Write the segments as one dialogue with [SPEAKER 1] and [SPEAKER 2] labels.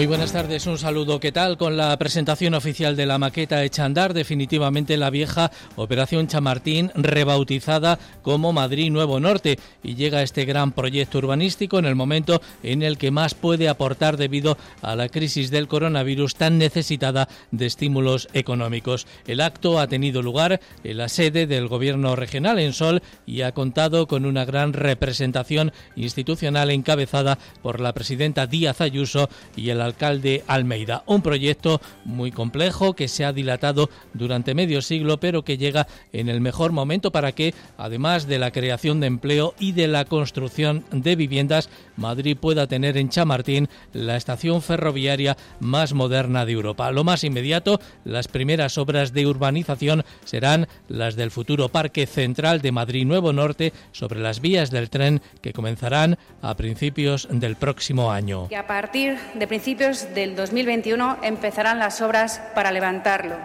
[SPEAKER 1] Muy buenas tardes, un saludo. ¿Qué tal? Con la presentación oficial de la maqueta hecha andar, definitivamente la vieja Operación Chamartín, rebautizada como Madrid Nuevo Norte, y llega este gran proyecto urbanístico en el momento en el que más puede aportar debido a la crisis del coronavirus tan necesitada de estímulos económicos. El acto ha tenido lugar en la sede del Gobierno regional en Sol y ha contado con una gran representación institucional encabezada por la presidenta Díaz Ayuso y el alcalde Almeida. Un proyecto muy complejo que se ha dilatado durante medio siglo, pero que llega en el mejor momento para que, además de la creación de empleo y de la construcción de viviendas, Madrid pueda tener en Chamartín la estación ferroviaria más moderna de Europa. Lo más inmediato, las primeras obras de urbanización serán las del futuro Parque Central de Madrid Nuevo Norte sobre las vías del tren que comenzarán a principios del próximo año.
[SPEAKER 2] a partir de principios del 2021 empezarán las obras para levantarlo.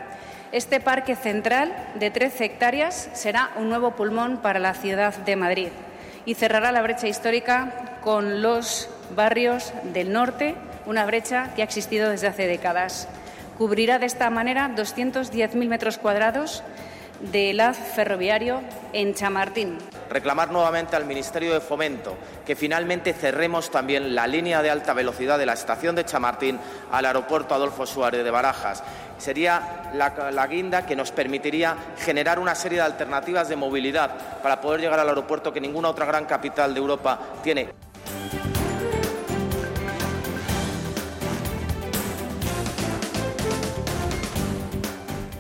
[SPEAKER 2] Este parque central de 13 hectáreas será un nuevo pulmón para la ciudad de Madrid y cerrará la brecha histórica con los barrios del norte, una brecha que ha existido desde hace décadas. Cubrirá de esta manera 210.000 metros cuadrados de haz ferroviario en Chamartín.
[SPEAKER 3] Reclamar nuevamente al Ministerio de Fomento que finalmente cerremos también la línea de alta velocidad de la estación de Chamartín al aeropuerto Adolfo Suárez de Barajas. Sería la, la guinda que nos permitiría generar una serie de alternativas de movilidad para poder llegar al aeropuerto que ninguna otra gran capital de Europa tiene.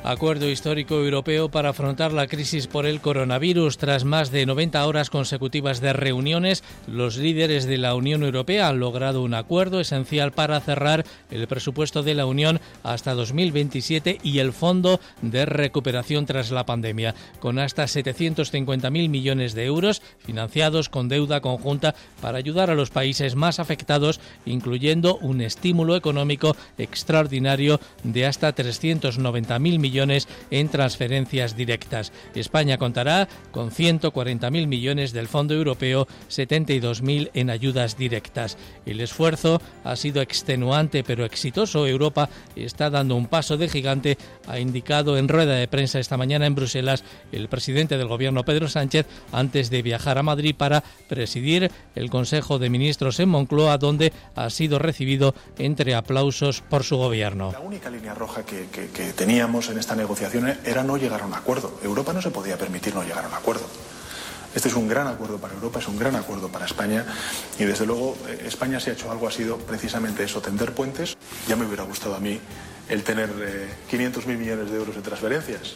[SPEAKER 1] Acuerdo histórico europeo para afrontar la crisis por el coronavirus. Tras más de 90 horas consecutivas de reuniones, los líderes de la Unión Europea han logrado un acuerdo esencial para cerrar el presupuesto de la Unión hasta 2027 y el Fondo de Recuperación tras la pandemia, con hasta 750.000 millones de euros financiados con deuda conjunta para ayudar a los países más afectados, incluyendo un estímulo económico extraordinario de hasta 390.000 millones en transferencias directas. España contará con 140.000 millones del Fondo Europeo, 72.000 en ayudas directas. El esfuerzo ha sido extenuante pero exitoso. Europa está dando un paso de gigante, ha indicado en rueda de prensa esta mañana en Bruselas el presidente del Gobierno Pedro Sánchez antes de viajar a Madrid para presidir el Consejo de Ministros en Moncloa, donde ha sido recibido entre aplausos por su gobierno.
[SPEAKER 4] La única línea roja que, que, que teníamos en esta negociación era no llegar a un acuerdo. Europa no se podía permitir no llegar a un acuerdo. Este es un gran acuerdo para Europa, es un gran acuerdo para España y desde luego eh, España si ha hecho algo ha sido precisamente eso, tender puentes. Ya me hubiera gustado a mí el tener eh, 500.000 millones de euros en transferencias,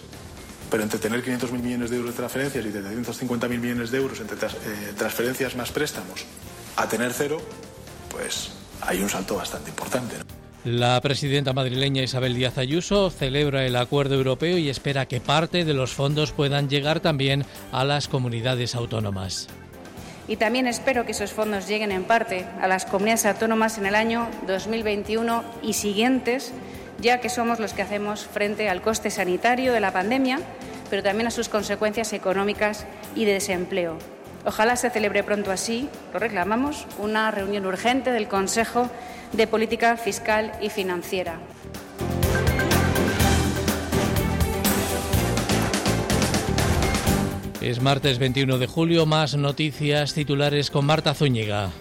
[SPEAKER 4] pero entre tener 500.000 millones de euros de transferencias y 750.000 millones de euros entre eh, transferencias más préstamos a tener cero, pues hay un salto bastante importante.
[SPEAKER 1] La presidenta madrileña Isabel Díaz Ayuso celebra el acuerdo europeo y espera que parte de los fondos puedan llegar también a las comunidades autónomas.
[SPEAKER 2] Y también espero que esos fondos lleguen en parte a las comunidades autónomas en el año 2021 y siguientes, ya que somos los que hacemos frente al coste sanitario de la pandemia, pero también a sus consecuencias económicas y de desempleo. Ojalá se celebre pronto así, lo reclamamos, una reunión urgente del Consejo de Política Fiscal y Financiera.
[SPEAKER 1] Es martes 21 de julio, más noticias titulares con Marta Zúñiga.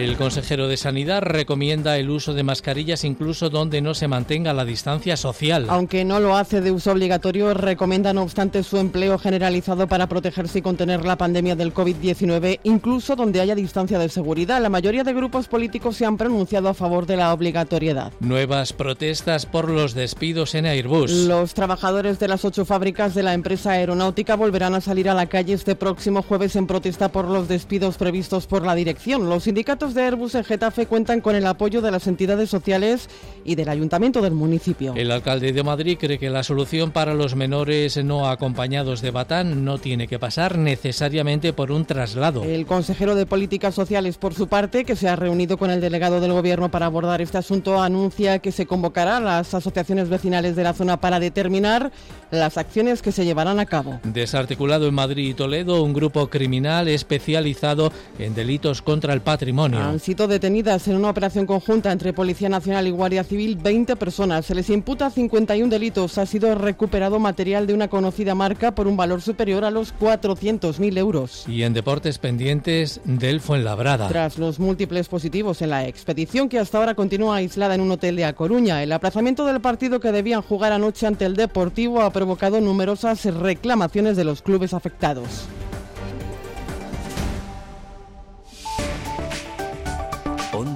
[SPEAKER 1] El consejero de Sanidad recomienda el uso de mascarillas incluso donde no se mantenga la distancia social.
[SPEAKER 5] Aunque no lo hace de uso obligatorio, recomienda no obstante su empleo generalizado para protegerse y contener la pandemia del COVID-19, incluso donde haya distancia de seguridad. La mayoría de grupos políticos se han pronunciado a favor de la obligatoriedad.
[SPEAKER 1] Nuevas protestas por los despidos en Airbus.
[SPEAKER 5] Los trabajadores de las ocho fábricas de la empresa aeronáutica volverán a salir a la calle este próximo jueves en protesta por los despidos previstos por la dirección. Los sindicatos de Airbus en Getafe cuentan con el apoyo de las entidades sociales y del ayuntamiento del municipio.
[SPEAKER 1] El alcalde de Madrid cree que la solución para los menores no acompañados de Batán no tiene que pasar necesariamente por un traslado.
[SPEAKER 5] El consejero de Políticas Sociales, por su parte, que se ha reunido con el delegado del Gobierno para abordar este asunto, anuncia que se convocará a las asociaciones vecinales de la zona para determinar las acciones que se llevarán a cabo.
[SPEAKER 1] Desarticulado en Madrid y Toledo un grupo criminal especializado en delitos contra el patrimonio.
[SPEAKER 5] Han sido detenidas en una operación conjunta entre Policía Nacional y Guardia Civil 20 personas. Se les imputa 51 delitos. Ha sido recuperado material de una conocida marca por un valor superior a los 400.000 euros.
[SPEAKER 1] Y en deportes pendientes del Fuenlabrada.
[SPEAKER 5] Tras los múltiples positivos en la expedición que hasta ahora continúa aislada en un hotel de A Coruña, el aplazamiento del partido que debían jugar anoche ante el Deportivo ha provocado numerosas reclamaciones de los clubes afectados.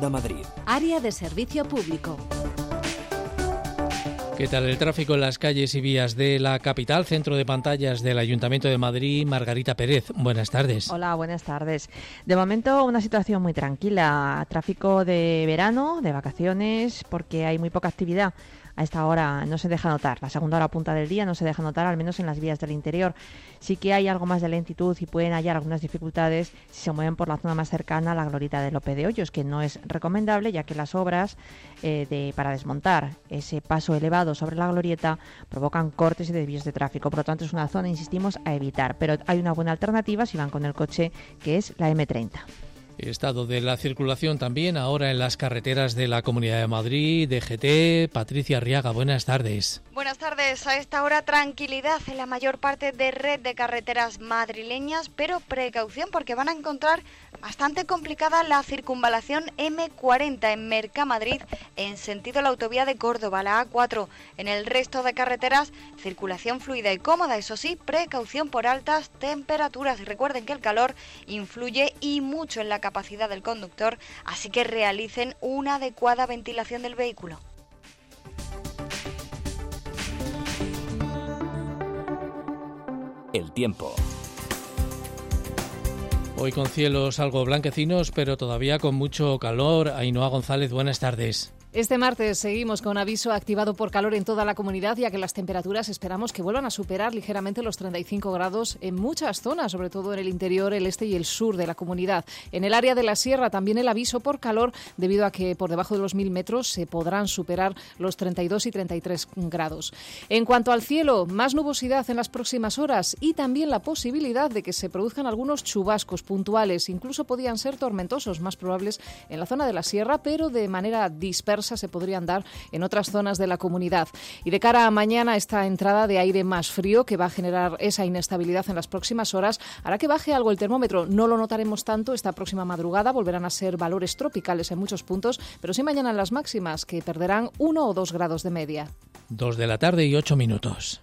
[SPEAKER 6] Onda Madrid.
[SPEAKER 7] Área de servicio público.
[SPEAKER 1] ¿Qué tal el tráfico en las calles y vías de la capital? Centro de pantallas del Ayuntamiento de Madrid, Margarita Pérez. Buenas tardes.
[SPEAKER 8] Hola, buenas tardes. De momento una situación muy tranquila. Tráfico de verano, de vacaciones, porque hay muy poca actividad a esta hora no se deja notar. La segunda hora punta del día no se deja notar, al menos en las vías del interior. Sí que hay algo más de lentitud y pueden hallar algunas dificultades si se mueven por la zona más cercana a la glorita de Lope de Hoyos, que no es recomendable ya que las obras eh, de, para desmontar ese paso elevado sobre la glorieta provocan cortes y desvíos de tráfico. Por lo tanto, es una zona, insistimos, a evitar. Pero hay una buena alternativa si van con el coche, que es la M30.
[SPEAKER 1] Estado de la circulación también ahora en las carreteras de la Comunidad de Madrid, DGT. Patricia Arriaga, buenas tardes.
[SPEAKER 9] Buenas tardes. A esta hora tranquilidad en la mayor parte de red de carreteras madrileñas, pero precaución porque van a encontrar bastante complicada la circunvalación M40 en Mercamadrid en sentido la autovía de Córdoba, la A4. En el resto de carreteras, circulación fluida y cómoda, eso sí, precaución por altas temperaturas. Recuerden que el calor influye y mucho en la capacidad del conductor, así que realicen una adecuada ventilación del vehículo.
[SPEAKER 6] El tiempo.
[SPEAKER 1] Hoy con cielos algo blanquecinos, pero todavía con mucho calor. Ainhoa González, buenas tardes.
[SPEAKER 10] Este martes seguimos con aviso activado por calor en toda la comunidad, ya que las temperaturas esperamos que vuelvan a superar ligeramente los 35 grados en muchas zonas, sobre todo en el interior, el este y el sur de la comunidad. En el área de la sierra también el aviso por calor, debido a que por debajo de los 1.000 metros se podrán superar los 32 y 33 grados. En cuanto al cielo, más nubosidad en las próximas horas y también la posibilidad de que se produzcan algunos chubascos puntuales, incluso podían ser tormentosos, más probables en la zona de la sierra, pero de manera dispersa se podrían dar en otras zonas de la comunidad. Y de cara a mañana, esta entrada de aire más frío que va a generar esa inestabilidad en las próximas horas hará que baje algo el termómetro. No lo notaremos tanto esta próxima madrugada, volverán a ser valores tropicales en muchos puntos, pero sí mañana en las máximas, que perderán uno o dos grados de media.
[SPEAKER 1] Dos de la tarde y ocho minutos.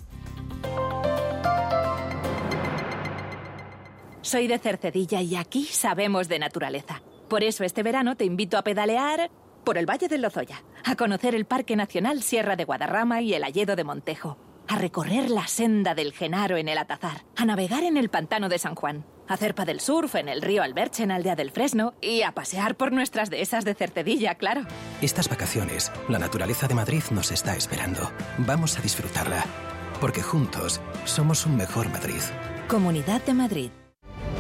[SPEAKER 11] Soy de Cercedilla y aquí sabemos de naturaleza. Por eso este verano te invito a pedalear por el Valle del Lozoya, a conocer el Parque Nacional Sierra de Guadarrama y el Alledo de Montejo, a recorrer la senda del Genaro en el Atazar, a navegar en el Pantano de San Juan, a hacer del surf en el río Alberche en Aldea del Fresno y a pasear por nuestras dehesas de Certedilla, claro.
[SPEAKER 12] Estas vacaciones, la naturaleza de Madrid nos está esperando. Vamos a disfrutarla, porque juntos somos un mejor Madrid.
[SPEAKER 11] Comunidad de Madrid.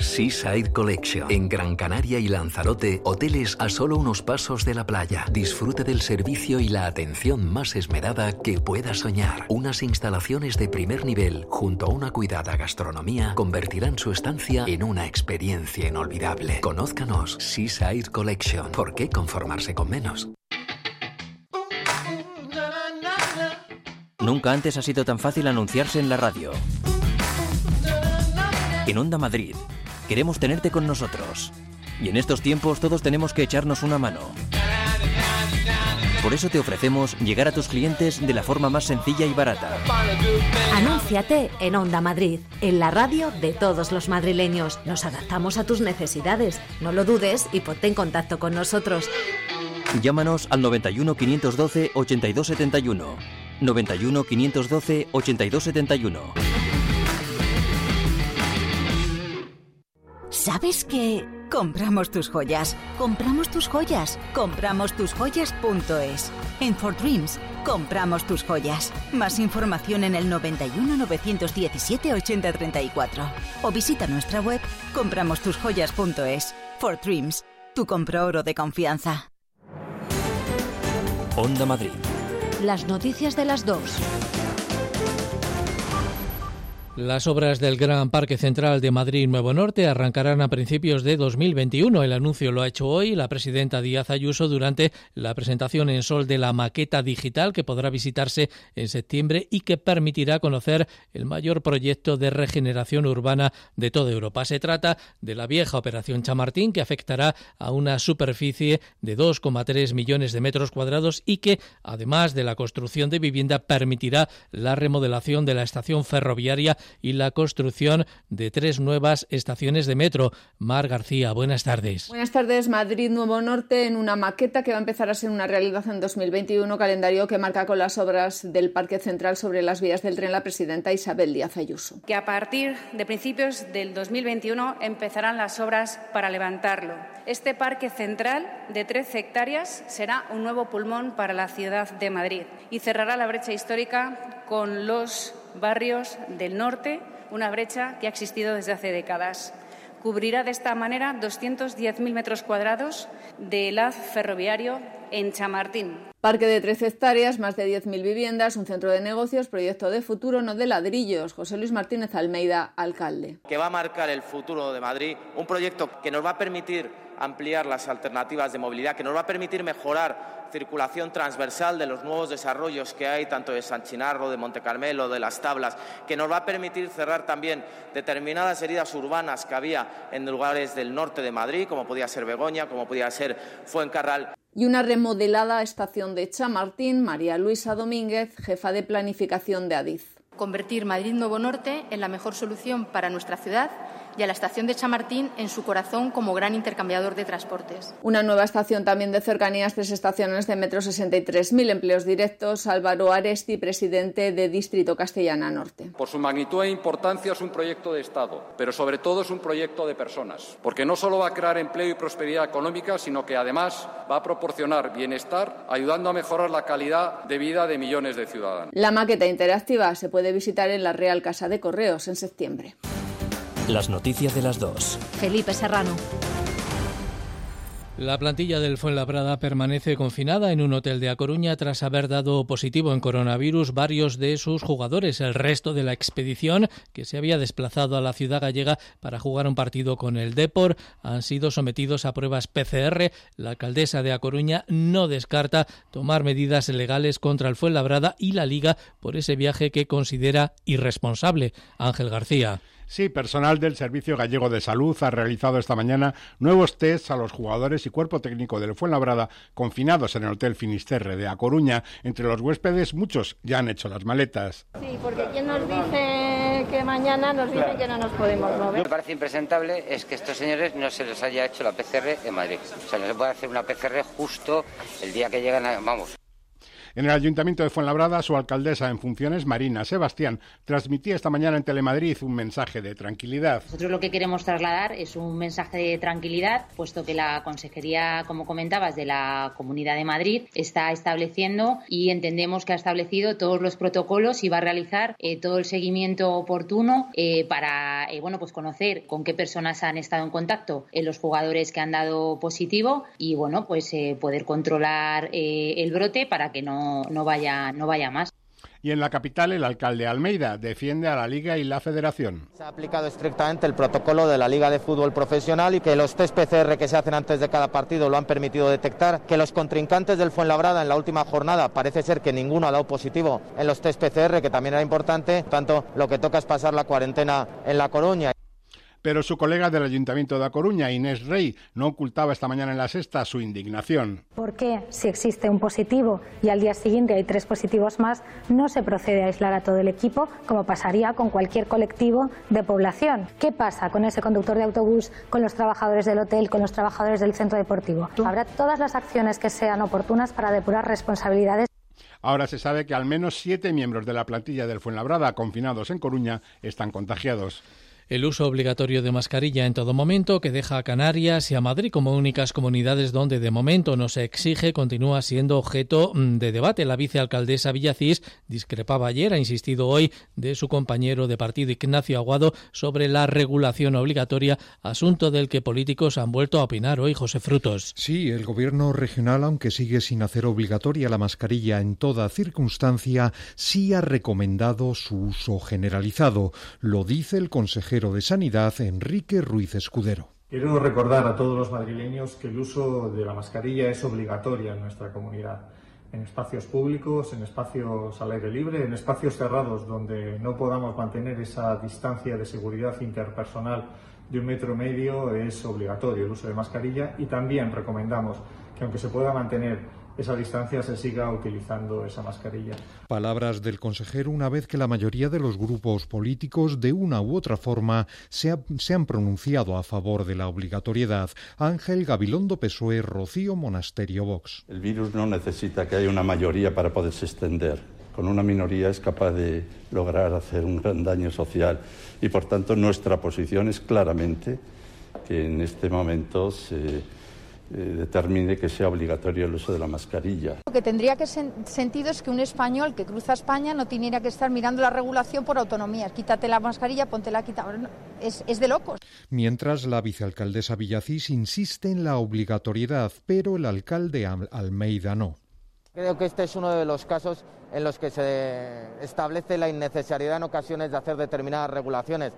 [SPEAKER 13] Seaside Collection. En Gran Canaria y Lanzarote, hoteles a solo unos pasos de la playa. Disfrute del servicio y la atención más esmerada que pueda soñar. Unas instalaciones de primer nivel, junto a una cuidada gastronomía, convertirán su estancia en una experiencia inolvidable. Conózcanos Seaside Collection. ¿Por qué conformarse con menos?
[SPEAKER 6] Nunca antes ha sido tan fácil anunciarse en la radio. En Onda Madrid queremos tenerte con nosotros. Y en estos tiempos todos tenemos que echarnos una mano.
[SPEAKER 14] Por eso te ofrecemos llegar a tus clientes de la forma más sencilla y barata.
[SPEAKER 15] Anúnciate en Onda Madrid, en la radio de todos los madrileños. Nos adaptamos a tus necesidades. No lo dudes y ponte en contacto con nosotros.
[SPEAKER 14] Llámanos al 91 512 8271. 91 512 8271.
[SPEAKER 7] ¿Sabes qué? Compramos tus joyas, compramos tus joyas, compramos tus joyas.es. En For Dreams, compramos tus joyas. Más información en el 91 917 8034 o visita nuestra web compramostusjoyas.es. For Dreams, tu compro oro de confianza.
[SPEAKER 6] Onda Madrid.
[SPEAKER 15] Las noticias de las dos.
[SPEAKER 1] Las obras del Gran Parque Central de Madrid Nuevo Norte arrancarán a principios de 2021. El anuncio lo ha hecho hoy la presidenta Díaz Ayuso durante la presentación en Sol de la maqueta digital que podrá visitarse en septiembre y que permitirá conocer el mayor proyecto de regeneración urbana de toda Europa. Se trata de la vieja Operación Chamartín que afectará a una superficie de 2,3 millones de metros cuadrados y que, además de la construcción de vivienda, permitirá la remodelación de la estación ferroviaria y la construcción de tres nuevas estaciones de metro. Mar García, buenas tardes.
[SPEAKER 16] Buenas tardes. Madrid Nuevo Norte en una maqueta que va a empezar a ser una realidad en 2021, calendario que marca con las obras del Parque Central sobre las vías del tren la presidenta Isabel Díaz Ayuso.
[SPEAKER 2] Que a partir de principios del 2021 empezarán las obras para levantarlo. Este parque central de 13 hectáreas será un nuevo pulmón para la ciudad de Madrid y cerrará la brecha histórica con los barrios del norte, una brecha que ha existido desde hace décadas. Cubrirá de esta manera 210.000 metros cuadrados de haz ferroviario en Chamartín.
[SPEAKER 16] Parque de 13 hectáreas, más de 10.000 viviendas, un centro de negocios, proyecto de futuro, no de ladrillos. José Luis Martínez Almeida, alcalde.
[SPEAKER 3] Que va a marcar el futuro de Madrid, un proyecto que nos va a permitir ampliar las alternativas de movilidad, que nos va a permitir mejorar circulación transversal de los nuevos desarrollos que hay, tanto de San Chinarro, de Monte Carmelo, de las Tablas, que nos va a permitir cerrar también determinadas heridas urbanas que había en lugares del norte de Madrid, como podía ser Begoña, como podía ser Fuencarral.
[SPEAKER 16] Y una remodelada estación de Chamartín, María Luisa Domínguez, jefa de planificación de Adiz.
[SPEAKER 17] Convertir Madrid Nuevo Norte en la mejor solución para nuestra ciudad y a la estación de Chamartín en su corazón como gran intercambiador de transportes.
[SPEAKER 16] Una nueva estación también de cercanías, tres estaciones de metro 63.000 empleos directos. Álvaro Aresti, presidente de Distrito Castellana Norte.
[SPEAKER 18] Por su magnitud e importancia es un proyecto de Estado, pero sobre todo es un proyecto de personas, porque no solo va a crear empleo y prosperidad económica, sino que además va a proporcionar bienestar, ayudando a mejorar la calidad de vida de millones de ciudadanos.
[SPEAKER 16] La maqueta interactiva se puede visitar en la Real Casa de Correos en septiembre.
[SPEAKER 6] Las noticias de las dos.
[SPEAKER 15] Felipe Serrano.
[SPEAKER 1] La plantilla del Fuenlabrada permanece confinada en un hotel de A Coruña tras haber dado positivo en coronavirus varios de sus jugadores. El resto de la expedición, que se había desplazado a la ciudad gallega para jugar un partido con el Depor, han sido sometidos a pruebas PCR. La alcaldesa de A Coruña no descarta tomar medidas legales contra el Fuenlabrada y la Liga por ese viaje que considera irresponsable. Ángel García.
[SPEAKER 19] Sí, personal del Servicio Gallego de Salud ha realizado esta mañana nuevos tests a los jugadores y cuerpo técnico del Fuenlabrada confinados en el Hotel Finisterre de A Coruña. Entre los huéspedes, muchos ya han hecho las maletas.
[SPEAKER 20] Sí, porque quien nos dice que mañana nos dice que no nos podemos mover.
[SPEAKER 21] Lo que me parece impresentable es que estos señores no se les haya hecho la PCR en Madrid. O sea, no se puede hacer una PCR justo el día que llegan a... Vamos,
[SPEAKER 19] en el Ayuntamiento de Fuenlabrada, su alcaldesa en funciones, Marina Sebastián, transmitía esta mañana en Telemadrid un mensaje de tranquilidad.
[SPEAKER 22] Nosotros lo que queremos trasladar es un mensaje de tranquilidad, puesto que la Consejería, como comentabas, de la Comunidad de Madrid está estableciendo y entendemos que ha establecido todos los protocolos y va a realizar eh, todo el seguimiento oportuno eh, para eh, bueno, pues conocer con qué personas han estado en contacto los jugadores que han dado positivo y bueno, pues poder controlar el brote para que no no, vaya, no vaya más.
[SPEAKER 19] Y en la capital, el alcalde Almeida defiende a la Liga y la Federación.
[SPEAKER 23] Se ha aplicado estrictamente el protocolo de la Liga de Fútbol Profesional y que los test PCR que se hacen antes de cada partido lo han permitido detectar. Que los contrincantes del Fuenlabrada en la última jornada parece ser que ninguno ha dado positivo en los test PCR, que también era importante. Tanto lo que toca es pasar la cuarentena en La Coruña.
[SPEAKER 19] Pero su colega del Ayuntamiento de A Coruña, Inés Rey, no ocultaba esta mañana en la sexta su indignación.
[SPEAKER 24] ¿Por qué, si existe un positivo y al día siguiente hay tres positivos más, no se procede a aislar a todo el equipo como pasaría con cualquier colectivo de población? ¿Qué pasa con ese conductor de autobús, con los trabajadores del hotel, con los trabajadores del centro deportivo? Habrá todas las acciones que sean oportunas para depurar responsabilidades
[SPEAKER 19] Ahora se sabe que al menos siete miembros de la plantilla del Fuenlabrada confinados en Coruña están contagiados
[SPEAKER 1] el uso obligatorio de mascarilla en todo momento, que deja a Canarias y a Madrid como únicas comunidades donde de momento no se exige, continúa siendo objeto mm, de debate. La vicealcaldesa Villacís discrepaba ayer, ha insistido hoy, de su compañero de partido Ignacio Aguado sobre la regulación obligatoria, asunto del que políticos han vuelto a opinar hoy. José Frutos.
[SPEAKER 25] Sí, el gobierno regional, aunque sigue sin hacer obligatoria la mascarilla en toda circunstancia, sí ha recomendado su uso generalizado. Lo dice el consejero de Sanidad, Enrique Ruiz Escudero.
[SPEAKER 26] Quiero recordar a todos los madrileños que el uso de la mascarilla es obligatoria en nuestra comunidad, en espacios públicos, en espacios al aire libre, en espacios cerrados donde no podamos mantener esa distancia de seguridad interpersonal de un metro y medio es obligatorio el uso de mascarilla y también recomendamos que aunque se pueda mantener esa distancia se siga utilizando esa mascarilla.
[SPEAKER 25] Palabras del consejero una vez que la mayoría de los grupos políticos de una u otra forma se, han pronunciado a favor de la obligatoriedad. Ángel Gabilondo Pessoe, Rocío Monasterio Vox.
[SPEAKER 27] El virus no necesita que haya una mayoría para poderse extender. Con una minoría es capaz de lograr hacer un gran daño social y por tanto nuestra posición es claramente que en este momento se eh, determine que sea obligatorio el uso de la mascarilla.
[SPEAKER 28] Lo que tendría que sentido es que un español que cruza España no tendría que estar mirando la regulación por autonomía. Quítate la mascarilla, ponte la quita. Es, es de locos.
[SPEAKER 25] Mientras la vicealcaldesa Villacís insiste en la obligatoriedad, pero el alcalde Almeida no.
[SPEAKER 23] Creo que este es uno de los casos en los que se establece la innecesariedad en ocasiones de hacer determinadas regulaciones.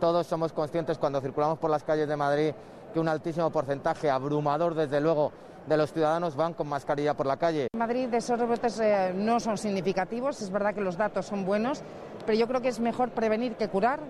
[SPEAKER 23] Todos somos conscientes cuando circulamos por las calles de Madrid que un altísimo porcentaje, abrumador desde luego, de los ciudadanos van con mascarilla por la calle.
[SPEAKER 28] En Madrid esos rebrotes eh, no son significativos, es verdad que los datos son buenos, pero yo creo que es mejor prevenir que curar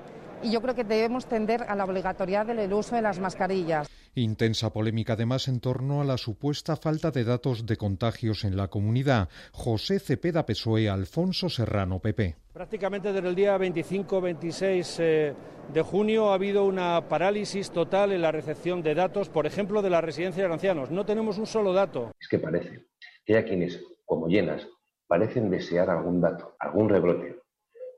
[SPEAKER 28] y yo creo que debemos tender a la obligatoriedad del uso de las mascarillas.
[SPEAKER 25] Intensa polémica además en torno a la supuesta falta de datos de contagios en la comunidad. José Cepeda Pesoe, Alfonso Serrano PP.
[SPEAKER 29] Prácticamente desde el día 25-26 eh, de junio ha habido una parálisis total en la recepción de datos, por ejemplo, de la residencia de ancianos. No tenemos un solo dato.
[SPEAKER 30] Es que parece que hay quienes, como llenas, parecen desear algún dato, algún rebrote,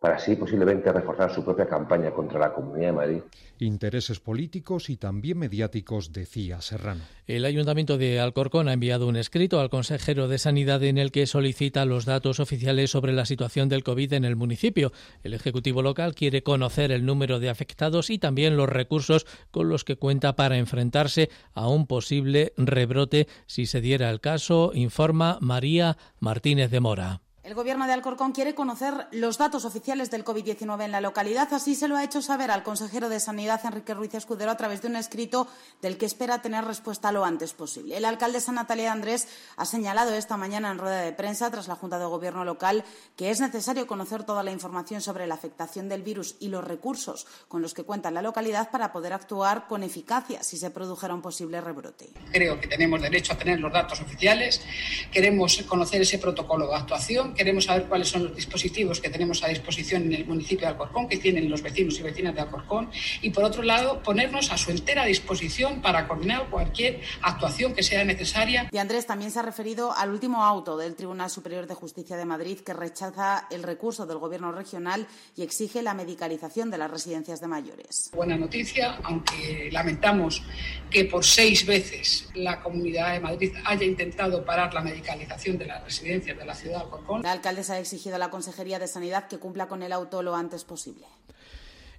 [SPEAKER 30] para así posiblemente reforzar su propia campaña contra la Comunidad de Madrid.
[SPEAKER 25] Intereses políticos y también mediáticos, decía Serrano.
[SPEAKER 1] El Ayuntamiento de Alcorcón ha enviado un escrito al consejero de Sanidad en el que solicita los datos oficiales sobre la situación del COVID en el municipio. El Ejecutivo local quiere conocer el número de afectados y también los recursos con los que cuenta para enfrentarse a un posible rebrote si se diera el caso, informa María Martínez de Mora.
[SPEAKER 31] El Gobierno de Alcorcón quiere conocer los datos oficiales del COVID-19 en la localidad. Así se lo ha hecho saber al consejero de Sanidad, Enrique Ruiz Escudero, a través de un escrito del que espera tener respuesta lo antes posible. El alcalde San Natalia Andrés ha señalado esta mañana en rueda de prensa, tras la Junta de Gobierno local, que es necesario conocer toda la información sobre la afectación del virus y los recursos con los que cuenta la localidad para poder actuar con eficacia si se produjera un posible rebrote.
[SPEAKER 32] Creo que tenemos derecho a tener los datos oficiales. Queremos conocer ese protocolo de actuación queremos saber cuáles son los dispositivos que tenemos a disposición en el municipio de Alcorcón, que tienen los vecinos y vecinas de Alcorcón, y por otro lado, ponernos a su entera disposición para coordinar cualquier actuación que sea necesaria.
[SPEAKER 31] Y Andrés también se ha referido al último auto del Tribunal Superior de Justicia de Madrid que rechaza el recurso del Gobierno regional y exige la medicalización de las residencias de mayores.
[SPEAKER 32] Buena noticia, aunque lamentamos que por seis veces la Comunidad de Madrid haya intentado parar la medicalización de las residencias de la ciudad de Alcorcón.
[SPEAKER 31] La alcaldesa ha exigido a la Consejería de Sanidad que cumpla con el auto lo antes posible.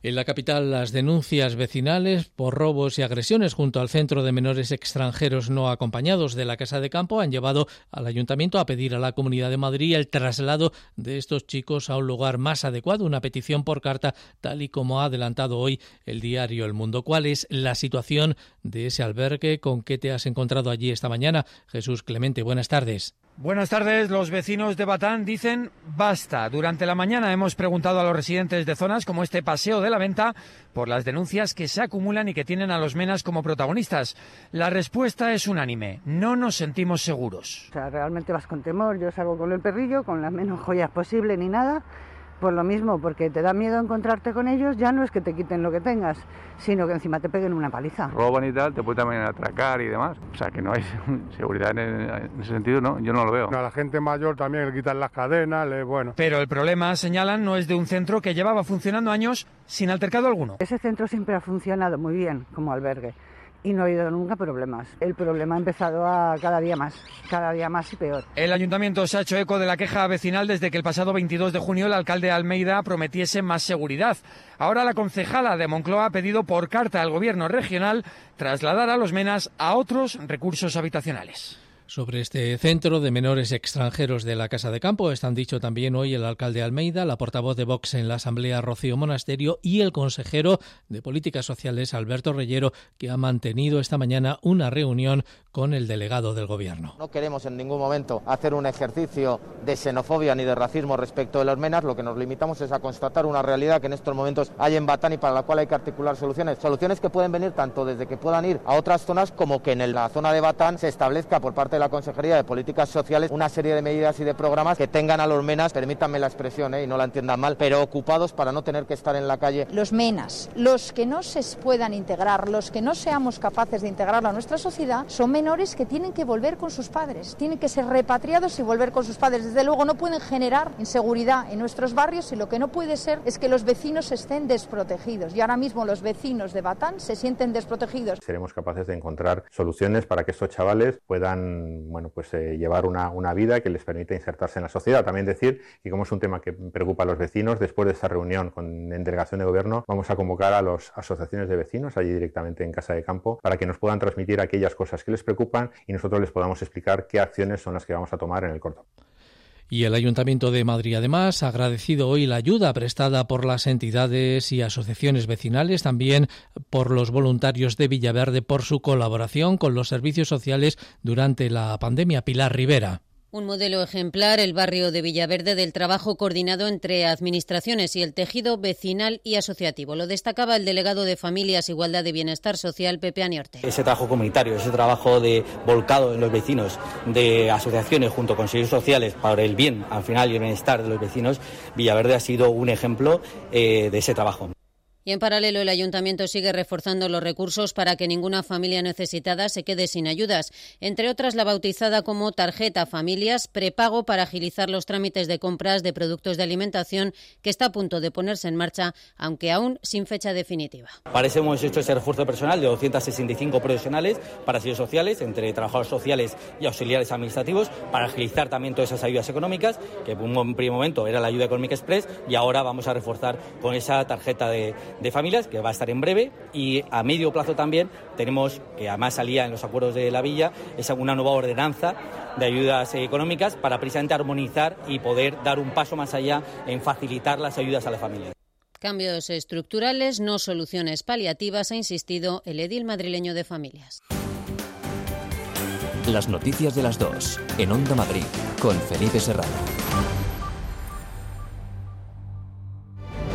[SPEAKER 1] En la capital, las denuncias vecinales por robos y agresiones junto al Centro de Menores Extranjeros No Acompañados de la Casa de Campo han llevado al Ayuntamiento a pedir a la Comunidad de Madrid el traslado de estos chicos a un lugar más adecuado, una petición por carta, tal y como ha adelantado hoy el diario El Mundo. ¿Cuál es la situación de ese albergue? ¿Con qué te has encontrado allí esta mañana? Jesús Clemente, buenas tardes.
[SPEAKER 33] Buenas tardes. Los vecinos de Batán dicen basta. Durante la mañana hemos preguntado a los residentes de zonas como este Paseo de la Venta por las denuncias que se acumulan y que tienen a los menas como protagonistas. La respuesta es unánime. No nos sentimos seguros.
[SPEAKER 34] O sea, realmente vas con temor. Yo salgo con el perrillo, con las menos joyas posible ni nada por lo mismo, porque te da miedo encontrarte con ellos, ya no es que te quiten lo que tengas, sino que encima te peguen una paliza.
[SPEAKER 35] Roban y tal, te pueden también atracar y demás. O sea, que no hay seguridad en, ese sentido, ¿no? Yo no lo veo.
[SPEAKER 29] a la gente mayor también le quitan las cadenas, le, bueno.
[SPEAKER 33] Pero el problema, señalan, no es de un centro que llevaba funcionando años sin altercado alguno.
[SPEAKER 34] Ese centro siempre ha funcionado muy bien como albergue y no ha habido nunca problemas. El problema ha empezado a cada día más, cada día más y peor.
[SPEAKER 33] El ayuntamiento se ha hecho eco de la queja vecinal desde que el pasado 22 de junio el alcalde Almeida prometiese más seguridad. Ahora la concejala de Moncloa ha pedido por carta al gobierno regional trasladar a los menas a otros recursos habitacionales. Sobre este centro de menores extranjeros de la Casa de Campo están dicho también hoy el alcalde Almeida, la portavoz de Vox en la Asamblea Rocío Monasterio y el consejero de Políticas Sociales Alberto Reyero, que ha mantenido esta mañana una reunión con el delegado del Gobierno.
[SPEAKER 23] No queremos en ningún momento hacer un ejercicio de xenofobia ni de racismo respecto de los menas, lo que nos limitamos es a constatar una realidad que en estos momentos hay en Batán y para la cual hay que articular soluciones. Soluciones que pueden venir tanto desde que puedan ir a otras zonas como que en la zona de Batán se establezca por parte de la Consejería de Políticas Sociales una serie de medidas y de programas que tengan a los menas, permítanme la expresión ¿eh? y no la entiendan mal, pero ocupados para no tener que estar en la calle.
[SPEAKER 11] Los menas, los que no se puedan integrar, los que no seamos capaces de integrarlo a nuestra sociedad, son menores que tienen que volver con sus padres, tienen que ser repatriados y volver con sus padres. Desde luego no pueden generar inseguridad en nuestros barrios y lo que no puede ser es que los vecinos estén desprotegidos. Y ahora mismo los vecinos de Batán se sienten desprotegidos.
[SPEAKER 36] Seremos capaces de encontrar soluciones para que estos chavales puedan bueno, pues eh, llevar una, una, vida que les permita insertarse en la sociedad. También decir que como es un tema que preocupa a los vecinos, después de esta reunión con en delegación de gobierno vamos a convocar a las asociaciones de vecinos allí directamente en Casa de Campo para que nos puedan transmitir aquellas cosas que les preocupan y nosotros les podamos explicar qué acciones son las que vamos a tomar en el corto.
[SPEAKER 1] Y el Ayuntamiento de Madrid, además, ha agradecido hoy la ayuda prestada por las entidades y asociaciones vecinales, también por los voluntarios de Villaverde, por su colaboración con los servicios sociales durante la pandemia. Pilar Rivera.
[SPEAKER 37] Un modelo ejemplar, el barrio de Villaverde, del trabajo coordinado entre administraciones y el tejido vecinal y asociativo. Lo destacaba el delegado de Familias, Igualdad y Bienestar Social, Pepe Aniorte.
[SPEAKER 38] Ese trabajo comunitario, ese trabajo de volcado en los vecinos, de asociaciones junto con servicios sociales para el bien, al final, y el bienestar de los vecinos, Villaverde ha sido un ejemplo eh, de ese trabajo.
[SPEAKER 37] Y en paralelo, el ayuntamiento sigue reforzando los recursos para que ninguna familia necesitada se quede sin ayudas, entre otras la bautizada como Tarjeta Familias, prepago para agilizar los trámites de compras de productos de alimentación, que está a punto de ponerse en marcha, aunque aún sin fecha definitiva.
[SPEAKER 38] Parece hemos hecho ese refuerzo personal de 265 profesionales para servicios sociales, entre trabajadores sociales y auxiliares administrativos, para agilizar también todas esas ayudas económicas, que en un primer momento era la ayuda económica express, y ahora vamos a reforzar con esa tarjeta de de familias, que va a estar en breve, y a medio plazo también tenemos, que además salía en los acuerdos de la Villa, es una nueva ordenanza de ayudas económicas para precisamente armonizar y poder dar un paso más allá en facilitar las ayudas a las familias.
[SPEAKER 37] Cambios estructurales, no soluciones paliativas, ha insistido el edil madrileño de familias.
[SPEAKER 6] Las noticias de las dos, en Onda Madrid, con Felipe Serrano.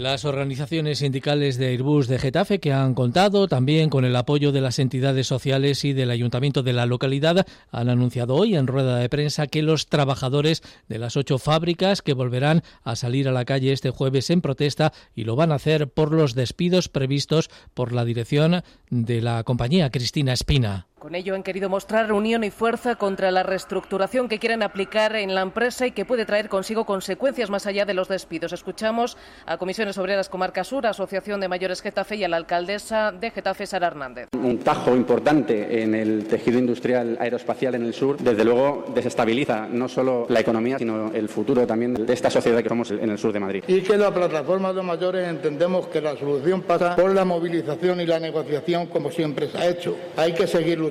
[SPEAKER 1] Las organizaciones sindicales de Airbus de Getafe, que han contado también con el apoyo de las entidades sociales y del ayuntamiento de la localidad, han anunciado hoy en rueda de prensa que los trabajadores de las ocho fábricas que volverán a salir a la calle este jueves en protesta y lo van a hacer por los despidos previstos por la dirección de la compañía Cristina Espina.
[SPEAKER 39] Con ello han querido mostrar unión y fuerza contra la reestructuración que quieren aplicar en la empresa y que puede traer consigo consecuencias más allá de los despidos. Escuchamos a Comisiones Obreras Comarca Sur, Asociación de Mayores Getafe y a la alcaldesa de Getafe, Sara Hernández.
[SPEAKER 40] Un tajo importante en el tejido industrial aeroespacial en el sur, desde luego desestabiliza no solo la economía, sino el futuro también de esta sociedad que somos en el sur de Madrid.
[SPEAKER 41] Y que la plataforma de mayores entendemos que la solución pasa por la movilización y la negociación como siempre se ha hecho. Hay que seguir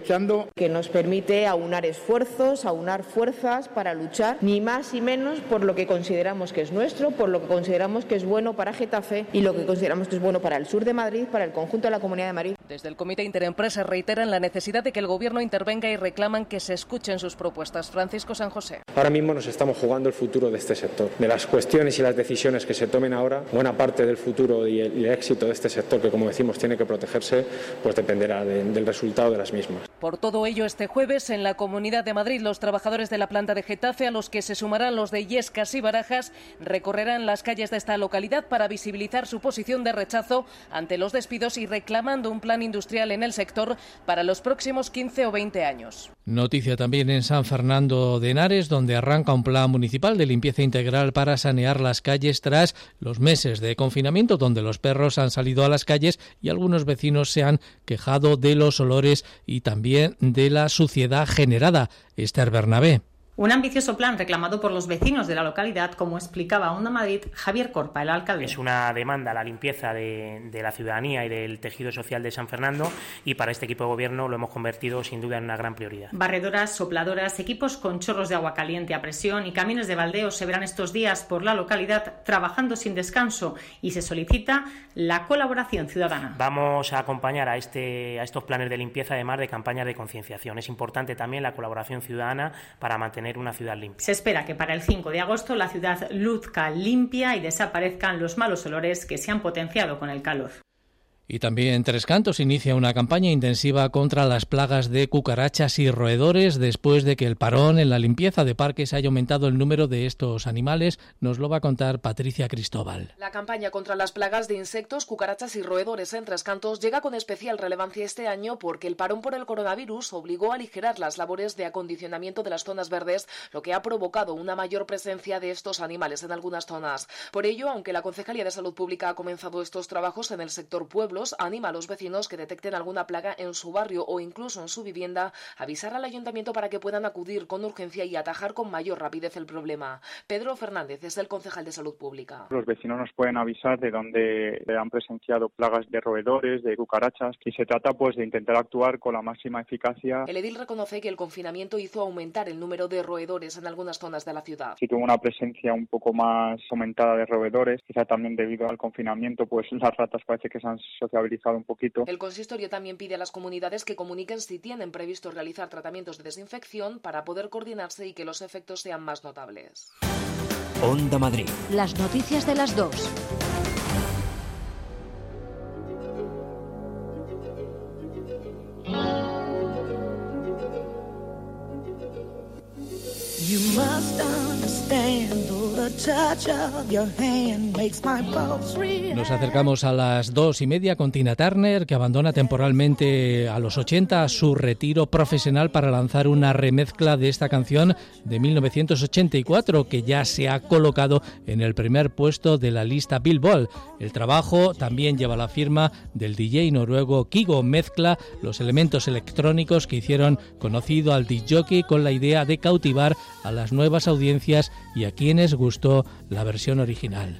[SPEAKER 42] que nos permite aunar esfuerzos, aunar fuerzas para luchar, ni más ni menos por lo que consideramos que es nuestro, por lo que consideramos que es bueno para Getafe y lo que consideramos que es bueno para el sur de Madrid, para el conjunto de la Comunidad de Madrid.
[SPEAKER 39] Desde el Comité Interempresa reiteran la necesidad de que el Gobierno intervenga y reclaman que se escuchen sus propuestas. Francisco San José.
[SPEAKER 43] Ahora mismo nos estamos jugando el futuro de este sector. De las cuestiones y las decisiones que se tomen ahora, buena parte del futuro y el, éxito de este sector, que como decimos tiene que protegerse, pues dependerá del resultado de las mismas.
[SPEAKER 39] Por todo ello, este jueves en la Comunidad de Madrid, los trabajadores de la planta de Getafe, a los que se sumarán los de Yescas y Barajas, recorrerán las calles de esta localidad para visibilizar su posición de rechazo ante los despidos y reclamando un plan industrial en el sector para los próximos 15 o 20 años.
[SPEAKER 1] Noticia también en San Fernando de Henares, donde arranca un plan municipal de limpieza integral para sanear las calles tras los meses de confinamiento, donde los perros han salido a las calles y algunos vecinos se han quejado de los olores y también de la suciedad generada. Esther Bernabé.
[SPEAKER 44] Un ambicioso plan reclamado por los vecinos de la localidad, como explicaba Onda Madrid Javier Corpa, el alcalde.
[SPEAKER 45] Es una demanda la limpieza de, la ciudadanía y del tejido social de San Fernando y para este equipo de gobierno lo hemos convertido sin duda en una gran prioridad.
[SPEAKER 44] Barredoras, sopladoras, equipos con chorros de agua caliente a presión y camiones de baldeo se verán estos días por la localidad trabajando sin descanso y se solicita la colaboración ciudadana.
[SPEAKER 45] Vamos a acompañar a, este, a estos planes de limpieza además de campañas de concienciación. Es importante también la colaboración ciudadana para mantener una ciudad limpia.
[SPEAKER 44] Se espera que para el 5 de agosto la ciudad luzca limpia y desaparezcan los malos olores que se han potenciado con el calor.
[SPEAKER 1] Y también Tres Cantos inicia una campaña intensiva contra las plagas de cucarachas y roedores después de que el parón en la limpieza de parques haya aumentado el número de estos animales. Nos lo va a contar Patricia Cristóbal.
[SPEAKER 46] La campaña contra las plagas de insectos, cucarachas y roedores en Tres Cantos llega con especial relevancia este año porque el parón por el coronavirus obligó a aligerar las labores de acondicionamiento de las zonas verdes, lo que ha provocado una mayor presencia de estos animales en algunas zonas. Por ello, aunque la Concejalía de Salud Pública ha comenzado estos trabajos en el sector pueblo, anima a los vecinos que detecten alguna plaga en su barrio o incluso en su vivienda a avisar al ayuntamiento para que puedan acudir con urgencia y atajar con mayor rapidez el problema. Pedro Fernández es el concejal de Salud Pública.
[SPEAKER 47] Los vecinos nos pueden avisar de dónde han presenciado plagas de roedores, de cucarachas y se trata pues de intentar actuar con la máxima eficacia.
[SPEAKER 46] El edil reconoce que el confinamiento hizo aumentar el número de roedores en algunas zonas de la ciudad.
[SPEAKER 47] Si tuvo una presencia un poco más aumentada de roedores, quizá también debido al confinamiento, pues las ratas parece que se han un poquito.
[SPEAKER 46] El consistorio también pide a las comunidades que comuniquen si tienen previsto realizar tratamientos de desinfección para poder coordinarse y que los efectos sean más notables.
[SPEAKER 6] Onda Madrid.
[SPEAKER 48] Las noticias de las dos.
[SPEAKER 1] Nos acercamos a las dos y media con Tina Turner, que abandona temporalmente a los 80 su retiro profesional para lanzar una remezcla de esta canción de 1984, que ya se ha colocado en el primer puesto de la lista Billboard. El trabajo también lleva la firma del DJ noruego Kigo, mezcla los elementos electrónicos que hicieron conocido al DJ con la idea de cautivar a las nuevas audiencias y a quienes gustó la versión original.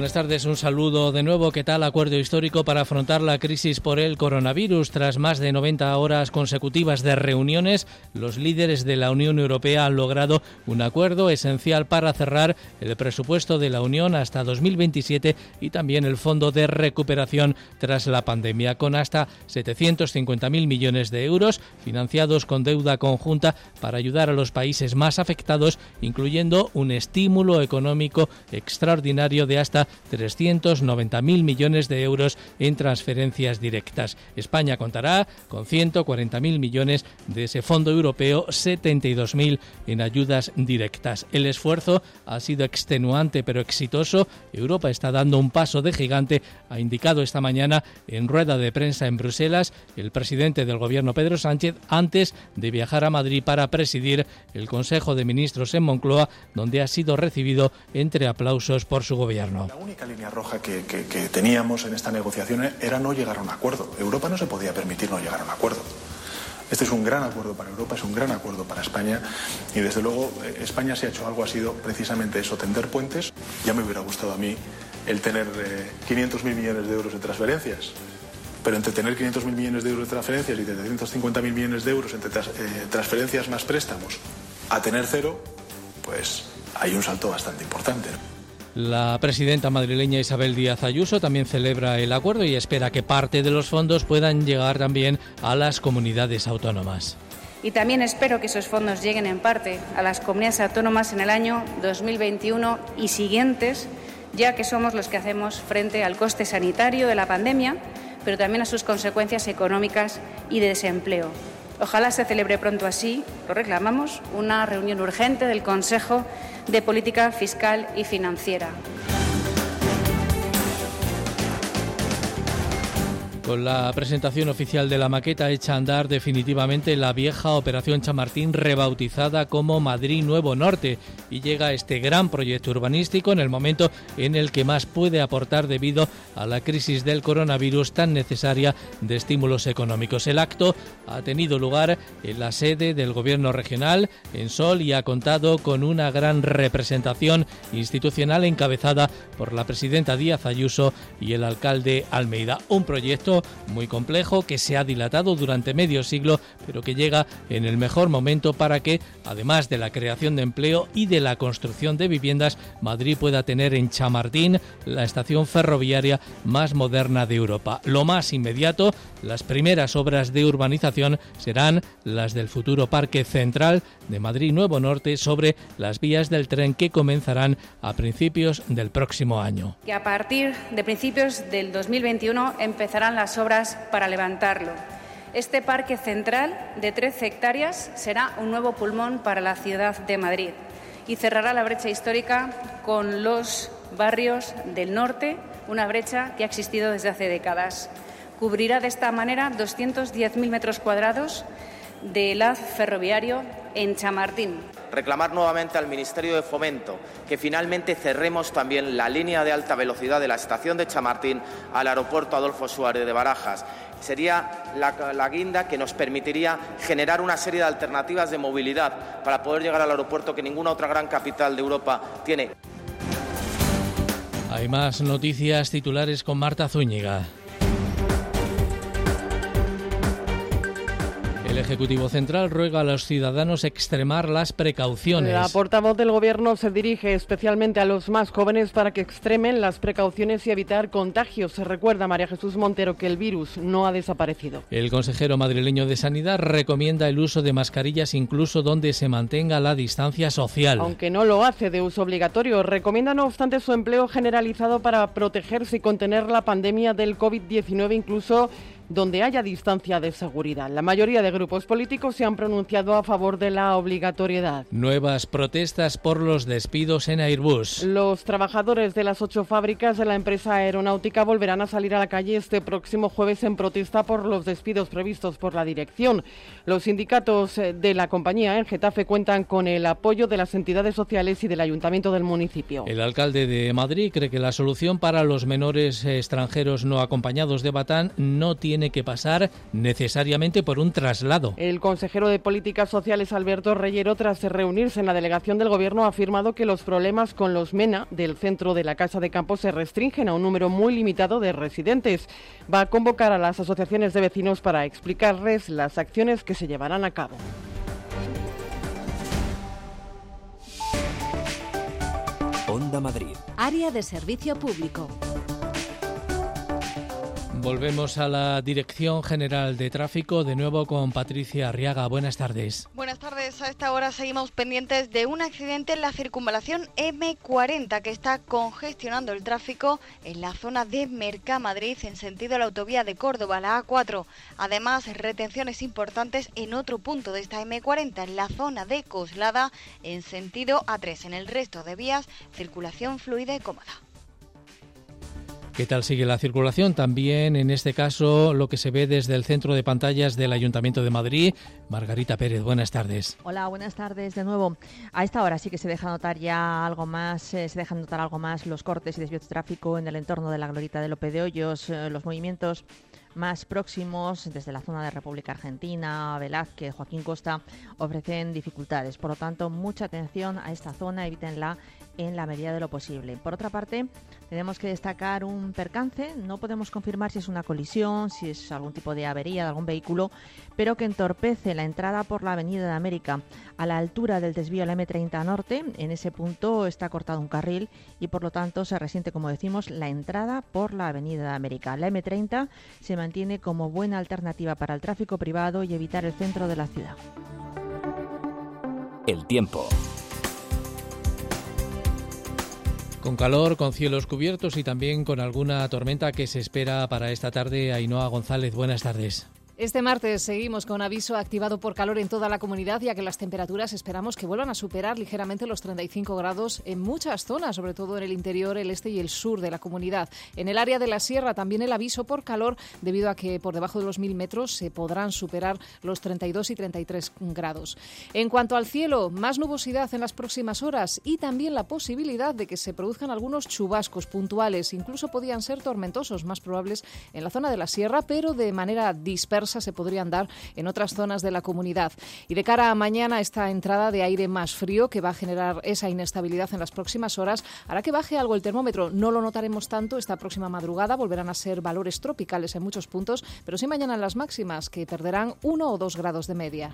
[SPEAKER 1] Buenas tardes, un saludo de nuevo. ¿Qué tal acuerdo histórico para afrontar la crisis por el coronavirus? Tras más de 90 horas consecutivas de reuniones, los líderes de la Unión Europea han logrado un acuerdo esencial para cerrar el presupuesto de la Unión hasta 2027 y también el Fondo de Recuperación tras la pandemia, con hasta 750.000 millones de euros financiados con deuda conjunta para ayudar a los países más afectados, incluyendo un estímulo económico extraordinario de hasta 390.000 millones de euros en transferencias directas. España contará con 140.000 millones de ese fondo europeo, 72.000 en ayudas directas. El esfuerzo ha sido extenuante pero exitoso. Europa está dando un paso de gigante, ha indicado esta mañana en rueda de prensa en Bruselas el presidente del gobierno Pedro Sánchez antes de viajar a Madrid para presidir el Consejo de Ministros en Moncloa, donde ha sido recibido entre aplausos por su gobierno.
[SPEAKER 4] La única línea roja que, teníamos en esta negociación era no llegar a un acuerdo. Europa no se podía permitir no llegar a un acuerdo. Este es un gran acuerdo para Europa, es un gran acuerdo para España y desde luego eh, España se ha hecho algo, ha sido precisamente eso, tender puentes. Ya me hubiera gustado a mí el tener 500.000 eh, millones de euros de transferencias, pero entre tener 500.000 millones de euros de transferencias y 350.000 millones de euros entre eh, transferencias más préstamos a tener cero, pues hay un salto bastante importante.
[SPEAKER 1] La presidenta madrileña Isabel Díaz Ayuso también celebra el acuerdo y espera que parte de los fondos puedan llegar también a las comunidades autónomas.
[SPEAKER 2] Y también espero que esos fondos lleguen en parte a las comunidades autónomas en el año 2021 y siguientes, ya que somos los que hacemos frente al coste sanitario de la pandemia, pero también a sus consecuencias económicas y de desempleo. Ojalá se celebre pronto así, lo reclamamos, una reunión urgente del Consejo de Política Fiscal y Financiera.
[SPEAKER 1] Con la presentación oficial de la maqueta hecha a andar definitivamente la vieja Operación Chamartín rebautizada como Madrid Nuevo Norte y llega este gran proyecto urbanístico en el momento en el que más puede aportar debido a la crisis del coronavirus tan necesaria de estímulos económicos. El acto ha tenido lugar en la sede del Gobierno regional en Sol y ha contado con una gran representación institucional encabezada por la presidenta Díaz Ayuso y el alcalde Almeida. Un proyecto muy complejo que se ha dilatado durante medio siglo, pero que llega en el mejor momento para que, además de la creación de empleo y de la construcción de viviendas, Madrid pueda tener en Chamartín la estación ferroviaria más moderna de Europa. Lo más inmediato, las primeras obras de urbanización serán las del futuro Parque Central de Madrid Nuevo Norte sobre las vías del tren que comenzarán a principios del próximo año.
[SPEAKER 2] Que a partir de principios del 2021 empezarán las obras para levantarlo. Este parque central de 13 hectáreas será un nuevo pulmón para la ciudad de Madrid y cerrará la brecha histórica con los barrios del norte, una brecha que ha existido desde hace décadas. Cubrirá de esta manera 210.000 metros cuadrados de haz ferroviario en Chamartín.
[SPEAKER 49] Reclamar nuevamente al Ministerio de Fomento que finalmente cerremos también la línea de alta velocidad de la estación de Chamartín al aeropuerto Adolfo Suárez de Barajas. Sería la, la, guinda que nos permitiría generar una serie de alternativas de movilidad para poder llegar al aeropuerto que ninguna otra gran capital de Europa tiene.
[SPEAKER 1] Hay más noticias titulares con Marta Zúñiga. Ejecutivo Central ruega a los ciudadanos extremar las precauciones.
[SPEAKER 5] La portavoz del Gobierno se dirige especialmente a los más jóvenes para que extremen las precauciones y evitar contagios. Se recuerda María Jesús Montero que el virus no ha desaparecido.
[SPEAKER 1] El consejero madrileño de Sanidad recomienda el uso de mascarillas incluso donde se mantenga la distancia social.
[SPEAKER 5] Aunque no lo hace de uso obligatorio, recomienda no obstante su empleo generalizado para protegerse y contener la pandemia del COVID-19 incluso donde haya distancia de seguridad. La mayoría de grupos políticos se han pronunciado a favor de la obligatoriedad.
[SPEAKER 1] Nuevas protestas por los despidos en Airbus.
[SPEAKER 5] Los trabajadores de las ocho fábricas de la empresa aeronáutica volverán a salir a la calle este próximo jueves en protesta por los despidos previstos por la dirección. Los sindicatos eh, de la compañía en Getafe cuentan con el apoyo de las entidades sociales y del ayuntamiento del municipio.
[SPEAKER 1] El alcalde de Madrid cree que la solución para los menores extranjeros no acompañados de Batán no tiene que pasar necesariamente por un traslado.
[SPEAKER 5] El consejero de Políticas Sociales Alberto Reyero, tras reunirse en la delegación del Gobierno, ha afirmado que los problemas con los MENA del centro de la Casa de Campo se restringen a un número muy limitado de residentes. Va a convocar a las asociaciones de vecinos para explicarles las acciones que se llevarán a cabo.
[SPEAKER 6] Onda Madrid.
[SPEAKER 7] Área de servicio público.
[SPEAKER 1] Volvemos a la Dirección General de Tráfico, de nuevo con Patricia Arriaga. Buenas tardes.
[SPEAKER 9] Buenas tardes. A esta hora seguimos pendientes de un accidente en la circunvalación M40 que está congestionando el tráfico en la zona de Mercamadrid en sentido a la autovía de Córdoba, la A4. Además, retenciones importantes en otro punto de esta M40, en la zona de Coslada en sentido A3. En el resto de vías, circulación fluida y cómoda.
[SPEAKER 1] ¿Qué tal sigue la circulación? También en este caso lo que se ve desde el centro de pantallas del Ayuntamiento de Madrid. Margarita Pérez, buenas tardes.
[SPEAKER 8] Hola, buenas tardes de nuevo. A esta hora sí que se deja notar ya algo más, eh, se dejan notar algo más los cortes y desvíos de tráfico en el entorno de la Glorita de Lope de Hoyos, eh, los movimientos más próximos, desde la zona de República Argentina, Velázquez, Joaquín Costa, ofrecen dificultades. Por lo tanto, mucha atención a esta zona, evítenla en la medida de lo posible. Por otra parte, tenemos que destacar un percance. No podemos confirmar si es una colisión, si es algún tipo de avería de algún vehículo, pero que entorpece la entrada por la Avenida de América a la altura del desvío a la M30 Norte. En ese punto está cortado un carril y por lo tanto se resiente, como decimos, la entrada por la Avenida de América. La M30 se mantiene como buena alternativa para el tráfico privado y evitar el centro de la ciudad.
[SPEAKER 6] El tiempo.
[SPEAKER 1] Con calor, con cielos cubiertos y también con alguna tormenta que se espera para esta tarde. Ainhoa González, buenas tardes.
[SPEAKER 10] Este martes seguimos con aviso activado por calor en toda la comunidad, ya que las temperaturas esperamos que vuelvan a superar ligeramente los 35 grados en muchas zonas, sobre todo en el interior, el este y el sur de la comunidad. En el área de la sierra también el aviso por calor, debido a que por debajo de los 1.000 metros se podrán superar los 32 y 33 grados. En cuanto al cielo, más nubosidad en las próximas horas y también la posibilidad de que se produzcan algunos chubascos puntuales, incluso podían ser tormentosos, más probables en la zona de la sierra, pero de manera dispersa se podrían dar en otras zonas de la comunidad. Y de cara a mañana, esta entrada de aire más frío que va a generar esa inestabilidad en las próximas horas hará que baje algo el termómetro. No lo notaremos tanto esta próxima madrugada, volverán a ser valores tropicales en muchos puntos, pero sí mañana en las máximas, que perderán uno o dos grados de media.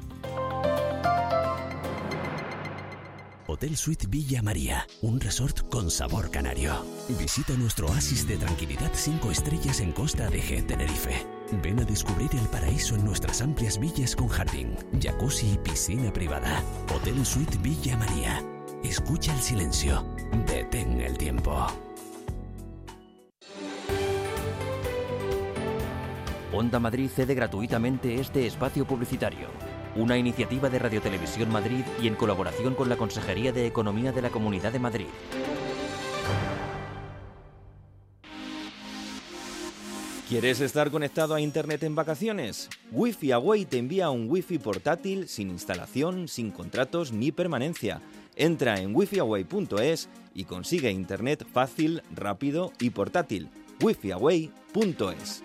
[SPEAKER 6] Hotel Suite Villa María, un resort con sabor canario. Visita nuestro oasis de tranquilidad 5 estrellas en Costa de G, Tenerife. Ven a descubrir el paraíso en nuestras amplias villas con jardín, jacuzzi y piscina privada. Hotel Suite Villa María. Escucha el silencio. Detén el tiempo. Onda Madrid cede gratuitamente este espacio publicitario. Una iniciativa de Radio Televisión Madrid y en colaboración con la Consejería de Economía de la Comunidad de Madrid.
[SPEAKER 36] ¿Quieres estar conectado a Internet en vacaciones? Wi-Fi Away te envía un Wi-Fi portátil sin instalación, sin contratos ni permanencia. Entra en wifiaway.es y consigue Internet fácil, rápido y portátil. wifiaway.es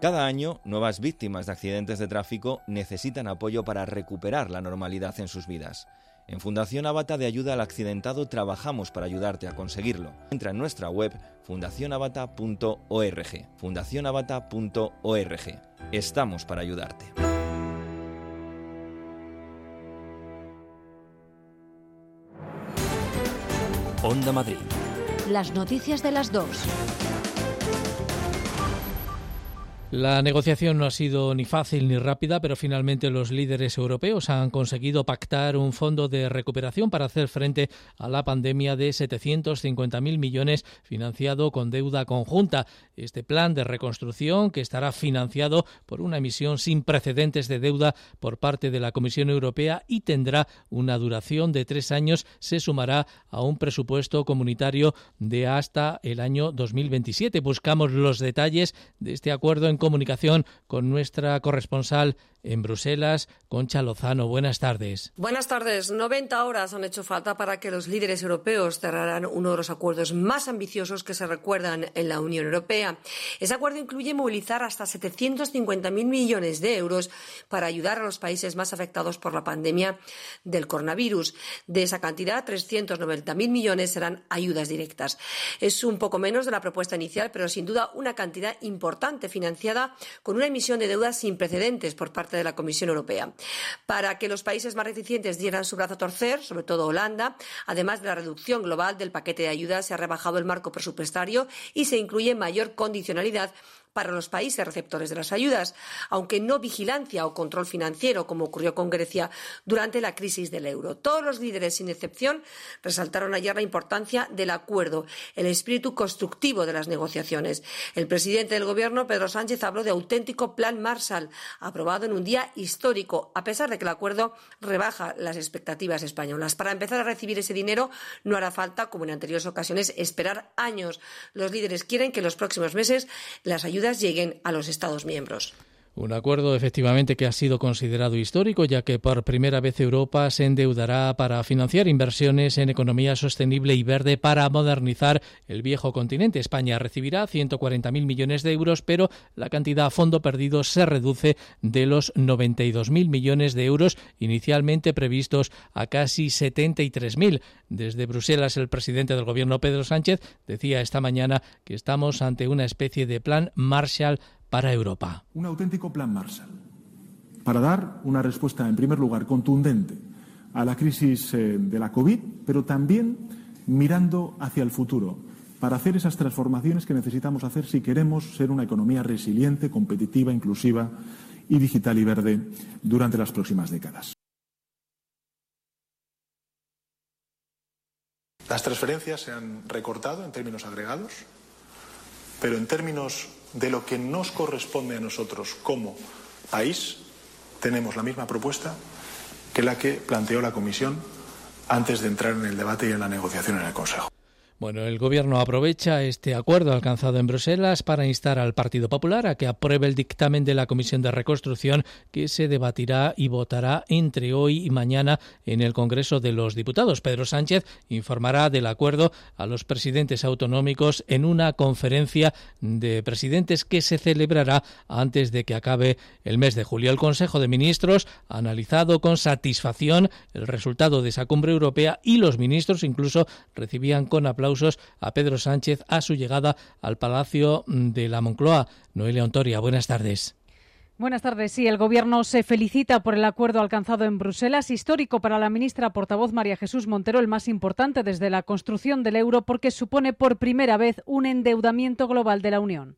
[SPEAKER 36] Cada año, nuevas víctimas de accidentes de tráfico necesitan apoyo para recuperar la normalidad en sus vidas. En Fundación Avata de Ayuda al Accidentado trabajamos para ayudarte a conseguirlo. Entra en nuestra web fundacionavata.org. fundacionavata.org. Estamos para ayudarte.
[SPEAKER 6] Onda Madrid.
[SPEAKER 7] Las noticias de las dos.
[SPEAKER 1] La negociación no ha sido ni fácil ni rápida, pero finalmente los líderes europeos han conseguido pactar un fondo de recuperación para hacer frente a la pandemia de 750.000 millones financiado con deuda conjunta. Este plan de reconstrucción, que estará financiado por una emisión sin precedentes de deuda por parte de la Comisión Europea y tendrá una duración de tres años, se sumará a un presupuesto comunitario de hasta el año 2027. Buscamos los detalles de este acuerdo en comunicación con nuestra corresponsal en Bruselas, Concha Lozano. Buenas tardes.
[SPEAKER 50] Buenas tardes. 90 horas han hecho falta para que los líderes europeos cerraran uno de los acuerdos más ambiciosos que se recuerdan en la Unión Europea. Ese acuerdo incluye movilizar hasta 750.000 millones de euros para ayudar a los países más afectados por la pandemia del coronavirus. De esa cantidad, 390.000 millones serán ayudas directas. Es un poco menos de la propuesta inicial, pero sin duda una cantidad importante con una emisión de deuda sin precedentes por parte de la Comisión Europea. Para que los países más reticentes dieran su brazo a torcer, sobre todo Holanda, además de la reducción global del paquete de ayuda, se ha rebajado el marco presupuestario y se incluye mayor condicionalidad para los países receptores de las ayudas, aunque no vigilancia o control financiero, como ocurrió con Grecia durante la crisis del euro. Todos los líderes, sin excepción, resaltaron ayer la importancia del acuerdo, el espíritu constructivo de las negociaciones. El presidente del Gobierno, Pedro Sánchez, habló de auténtico plan Marshall, aprobado en un día histórico, a pesar de que el acuerdo rebaja las expectativas españolas. Para empezar a recibir ese dinero no hará falta, como en anteriores ocasiones, esperar años. Los líderes quieren que en los próximos meses las ayudas lleguen a los Estados miembros.
[SPEAKER 1] Un acuerdo efectivamente que ha sido considerado histórico, ya que por primera vez Europa se endeudará para financiar inversiones en economía sostenible y verde para modernizar el viejo continente. España recibirá 140.000 millones de euros, pero la cantidad a fondo perdido se reduce de los 92.000 millones de euros inicialmente previstos a casi 73.000. Desde Bruselas, el presidente del Gobierno, Pedro Sánchez, decía esta mañana que estamos ante una especie de plan Marshall para Europa.
[SPEAKER 4] Un auténtico plan Marshall para dar una respuesta, en primer lugar, contundente a la crisis eh, de la COVID, pero también mirando hacia el futuro, para hacer esas transformaciones que necesitamos hacer si queremos ser una economía resiliente, competitiva, inclusiva y digital y verde durante las próximas décadas. Las transferencias se han recortado en términos agregados, pero en términos de lo que nos corresponde a nosotros como país, tenemos la misma propuesta que la que planteó la Comisión antes de entrar en el debate y en la negociación en el Consejo.
[SPEAKER 1] Bueno, el Gobierno aprovecha este acuerdo alcanzado en Bruselas para instar al Partido Popular a que apruebe el dictamen de la Comisión de Reconstrucción que se debatirá y votará entre hoy y mañana en el Congreso de los Diputados. Pedro Sánchez informará del acuerdo a los presidentes autonómicos en una conferencia de presidentes que se celebrará antes de que acabe el mes de julio. El Consejo de Ministros ha analizado con satisfacción el resultado de esa cumbre europea y los ministros incluso recibían con aplausos a Pedro Sánchez a su llegada al Palacio de la Moncloa. Noelia Ontoria, buenas tardes.
[SPEAKER 51] Buenas tardes. Sí, el Gobierno se felicita por el acuerdo alcanzado en Bruselas, histórico para la ministra portavoz María Jesús Montero, el más importante desde la construcción del euro, porque supone por primera vez un endeudamiento global de la Unión.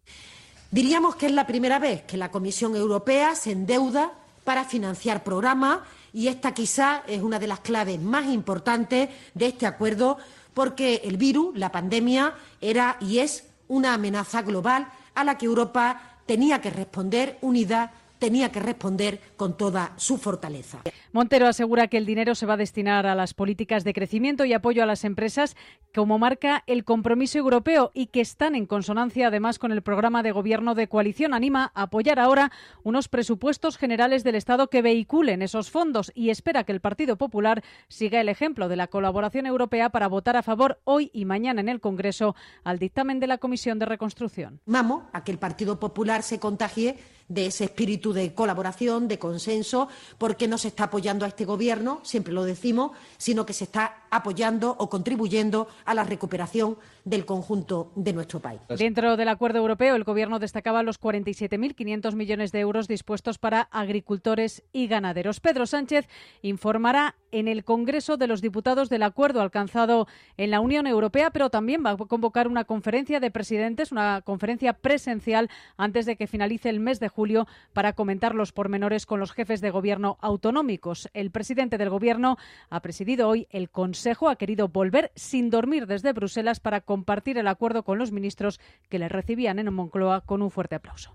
[SPEAKER 52] Diríamos que es la primera vez que la Comisión Europea se endeuda para financiar programas y esta quizá es una de las claves más importantes de este acuerdo porque el virus, la pandemia, era y es una amenaza global a la que Europa tenía que responder unida tenía que responder con toda su fortaleza.
[SPEAKER 51] Montero asegura que el dinero se va a destinar a las políticas de crecimiento y apoyo a las empresas, como marca el compromiso europeo y que están en consonancia además con el programa de gobierno de coalición. Anima a apoyar ahora unos presupuestos generales del Estado que vehiculen esos fondos y espera que el Partido Popular siga el ejemplo de la colaboración europea para votar a favor hoy y mañana en el Congreso al dictamen de la Comisión de Reconstrucción.
[SPEAKER 52] Vamos a que el Partido Popular se contagie de ese espíritu de colaboración, de consenso, porque no se está apoyando a este Gobierno, siempre lo decimos, sino que se está apoyando o contribuyendo a la recuperación del conjunto de nuestro país.
[SPEAKER 53] Dentro del acuerdo europeo, el Gobierno destacaba los 47.500 millones de euros dispuestos para agricultores y ganaderos. Pedro Sánchez informará en el Congreso de los Diputados del acuerdo alcanzado en la Unión Europea, pero también va a convocar una conferencia de presidentes, una conferencia presencial antes de que finalice el mes de julio para comentar los pormenores con los jefes de gobierno autonómicos. El presidente del Gobierno ha presidido hoy el Consejo, ha querido volver sin dormir desde Bruselas para compartir el acuerdo con los ministros que le recibían en Moncloa con un fuerte aplauso.